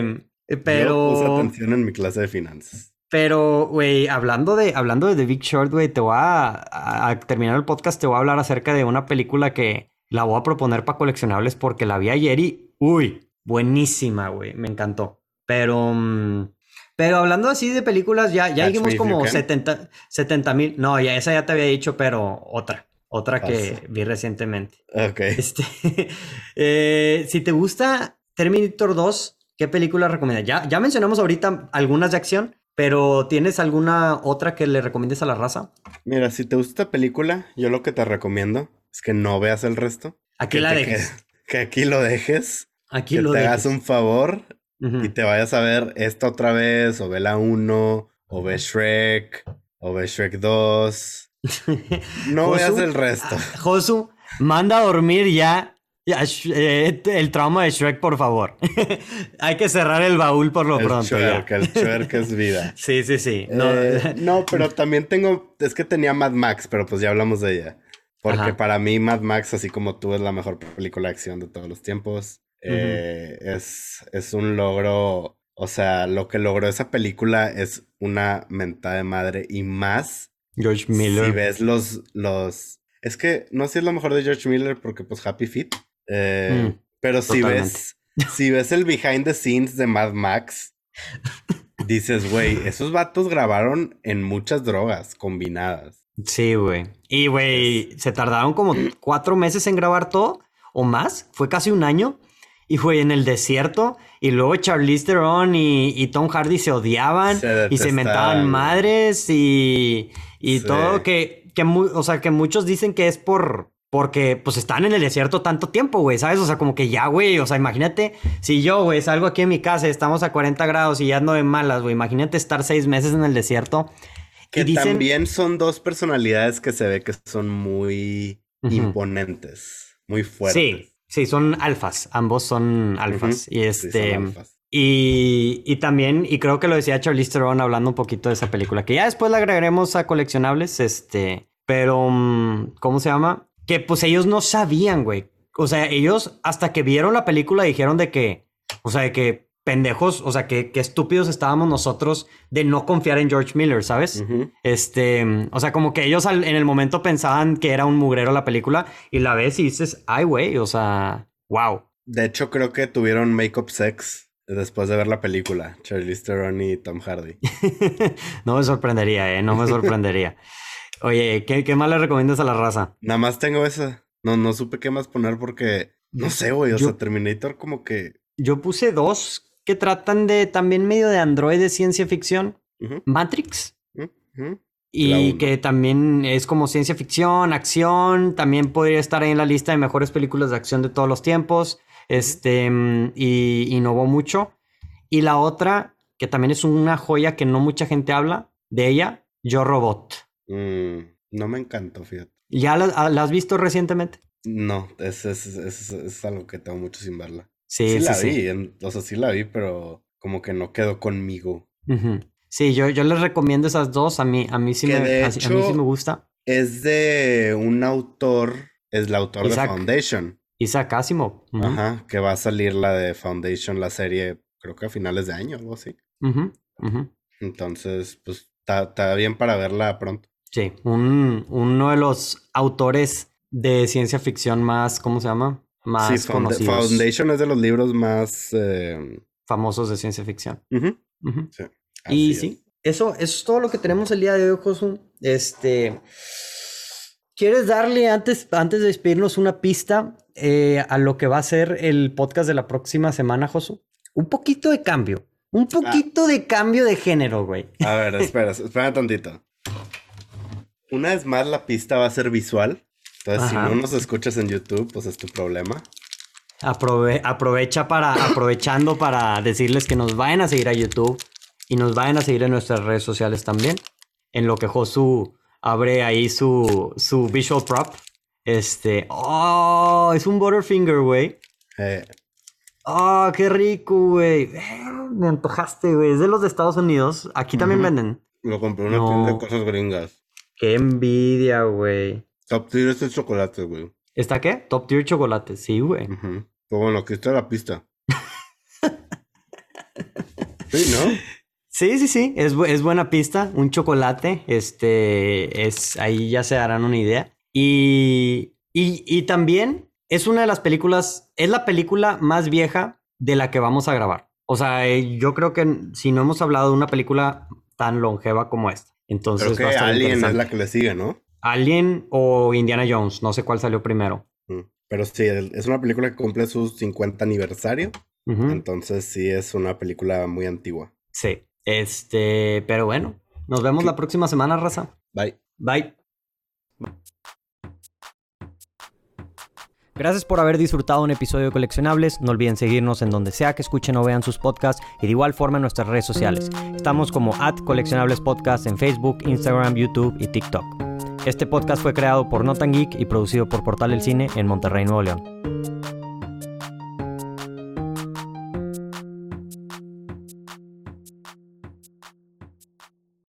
Eh, pero. Yo puse atención en mi clase de finanzas. Pero, güey, hablando de, hablando de The Big Short, güey, te voy a, a, terminar el podcast, te voy a hablar acerca de una película que la voy a proponer para coleccionables porque la vi ayer y, uy, buenísima, güey, me encantó. Pero, mm, pero hablando así de películas, ya, ya dijimos como 70 mil. No, ya esa ya te había dicho, pero otra. Otra que vi recientemente. Ok. Este, (laughs) eh, si te gusta Terminator 2, ¿qué película recomiendas? Ya, ya mencionamos ahorita algunas de acción, pero ¿tienes alguna otra que le recomiendes a la raza? Mira, si te gusta esta película, yo lo que te recomiendo es que no veas el resto. Aquí la dejes. Que, aquí lo dejes. Aquí que lo te hagas un favor y te vayas a ver esta otra vez, o ve la 1, o ve Shrek, o ve Shrek 2. (laughs) No veas el resto. Ah, Josu, manda a dormir ya eh, el trauma de Shrek, por favor. (laughs) Hay que cerrar el baúl por lo pronto. Shrek, El Shrek es vida. (laughs) sí, sí, sí. Eh, no. pero también tengo. Es que tenía Mad Max, pero pues ya hablamos de ella. Porque para mí, Mad Max, así como tú, es la mejor película de acción de todos los tiempos. Eh, es, es un logro, o sea, lo que logró esa película es una mentada de madre y más. George Miller. Si ves los, los... Es que no sé si es lo mejor de George Miller porque pues Happy Feet. Eh, mm, pero si ves, si ves el behind the scenes de Mad Max, Dices, güey, (laughs) esos vatos grabaron en muchas drogas combinadas. Sí, güey. Y, güey, se tardaron como cuatro meses en grabar todo o más. Fue casi un año. Y, güey, en el desierto. Y luego Charlize Theron y, Tom Hardy se odiaban. y se inventaban madres y, y todo. Que, que, o sea, que muchos dicen que es por porque, pues, están en el desierto tanto tiempo, güey, ¿sabes? O sea, como que ya, güey, o sea, imagínate, si yo, güey, salgo aquí en mi casa, estamos a 40 grados y ya ando de malas, güey, imagínate estar seis meses en el desierto. Que también son dos personalidades que se ve que son muy imponentes, muy fuertes. Sí, sí, son alfas, ambos son alfas. Y este... Y, y, también, y creo que lo decía Charlize Theron hablando un poquito de esa película, que ya después la agregaremos a coleccionables, este, pero, mm, ¿cómo se llama? que pues ellos no sabían, güey. O sea, ellos hasta que vieron la película dijeron de que, o sea, de que pendejos, o sea, que, estúpidos estábamos nosotros de no confiar en George Miller, ¿sabes? Este, o sea, como que ellos en el momento pensaban que era un mugrero la película y la ves y dices, ay, güey, o sea, wow. De hecho, creo que tuvieron make-up sex después de ver la película, Charlize Theron y Tom Hardy. (laughs) no me sorprendería, eh, no me sorprendería. (laughs) Oye, ¿qué, más le recomiendas a la raza? Nada más tengo esa. No, no supe qué más poner porque, no sé, güey, o sea, Terminator como que... Yo puse dos que tratan de también medio de android de ciencia ficción. Matrix. Y que también es como ciencia ficción, acción. También podría estar ahí en la lista de mejores películas de acción de todos los tiempos. Este, y innovó mucho. Y la otra, que también es una joya que no mucha gente habla de ella, Yo Robot. Mm, no me encantó, fíjate. ¿Ya ah, la, has visto recientemente? No, es, es, es, algo que tengo mucho sin verla. Sí, sí, la vi, o sea, sí la vi, pero como que no quedó conmigo. Sí, yo, yo les recomiendo esas dos, a mí, a mí sí, me, a, mí sí me gusta. Es de un autor, es el autor de Foundation. Isaac Asimov. Ajá, que va a salir la de Foundation, la serie, creo que a finales de año, algo así. Entonces, pues, está bien para verla pronto. Sí, un, uno de los autores de ciencia ficción más, ¿cómo se llama? Más sí, Foundation es de los libros más eh, famosos de ciencia ficción. Sí, y sí, eso, eso es todo lo que tenemos el día de hoy, Josu. Este, ¿quieres darle antes, antes de despedirnos una pista eh, a lo que va a ser el podcast de la próxima semana, Josu? Un poquito de cambio. Un ah. poquito de cambio de género, güey. A ver, espera, espera tantito. Una vez más, la pista va a ser visual. Entonces, si no nos escuchas en YouTube, pues es tu problema. aprovecha para, aprovechando para decirles que nos vayan a seguir a YouTube y nos vayan a seguir en nuestras redes sociales también. En lo que Josu abre ahí su, su visual prop. Este. ¡Oh! Es un Butterfinger, güey. Eh. ¡Oh, qué rico, güey! Me antojaste, güey. Es de los de Estados Unidos. Aquí también venden. Lo compré en una tienda de cosas gringas. Qué envidia, güey. Top tier es el chocolate, güey. ¿Está qué? Top tier chocolate, sí, güey. Pues bueno, aquí está la pista. (laughs) sí, ¿no? Sí, sí, sí. Es, es buena pista. Un chocolate. Este es. Ahí ya se darán una idea. Y, y, y también es una de las películas. Es la película más vieja de la que vamos a grabar. O sea, eh, yo creo que si no hemos hablado de una película tan longeva como esta. Entonces, Creo que Alien es la que le sigue, ¿no? Alien o Indiana Jones, no sé cuál salió primero. Mm, pero sí, es una película que cumple su 50 aniversario. Entonces sí es una película muy antigua. Sí. Este, pero bueno, nos vemos la próxima semana, raza. Bye. Bye. Gracias por haber disfrutado un episodio de Coleccionables. No olviden seguirnos en donde sea que escuchen o vean sus podcasts y de igual forma en nuestras redes sociales. Estamos como at Coleccionables Podcast en Facebook, Instagram, YouTube y TikTok. Este podcast fue creado por Notan Geek y producido por Portal del Cine en Monterrey, Nuevo León.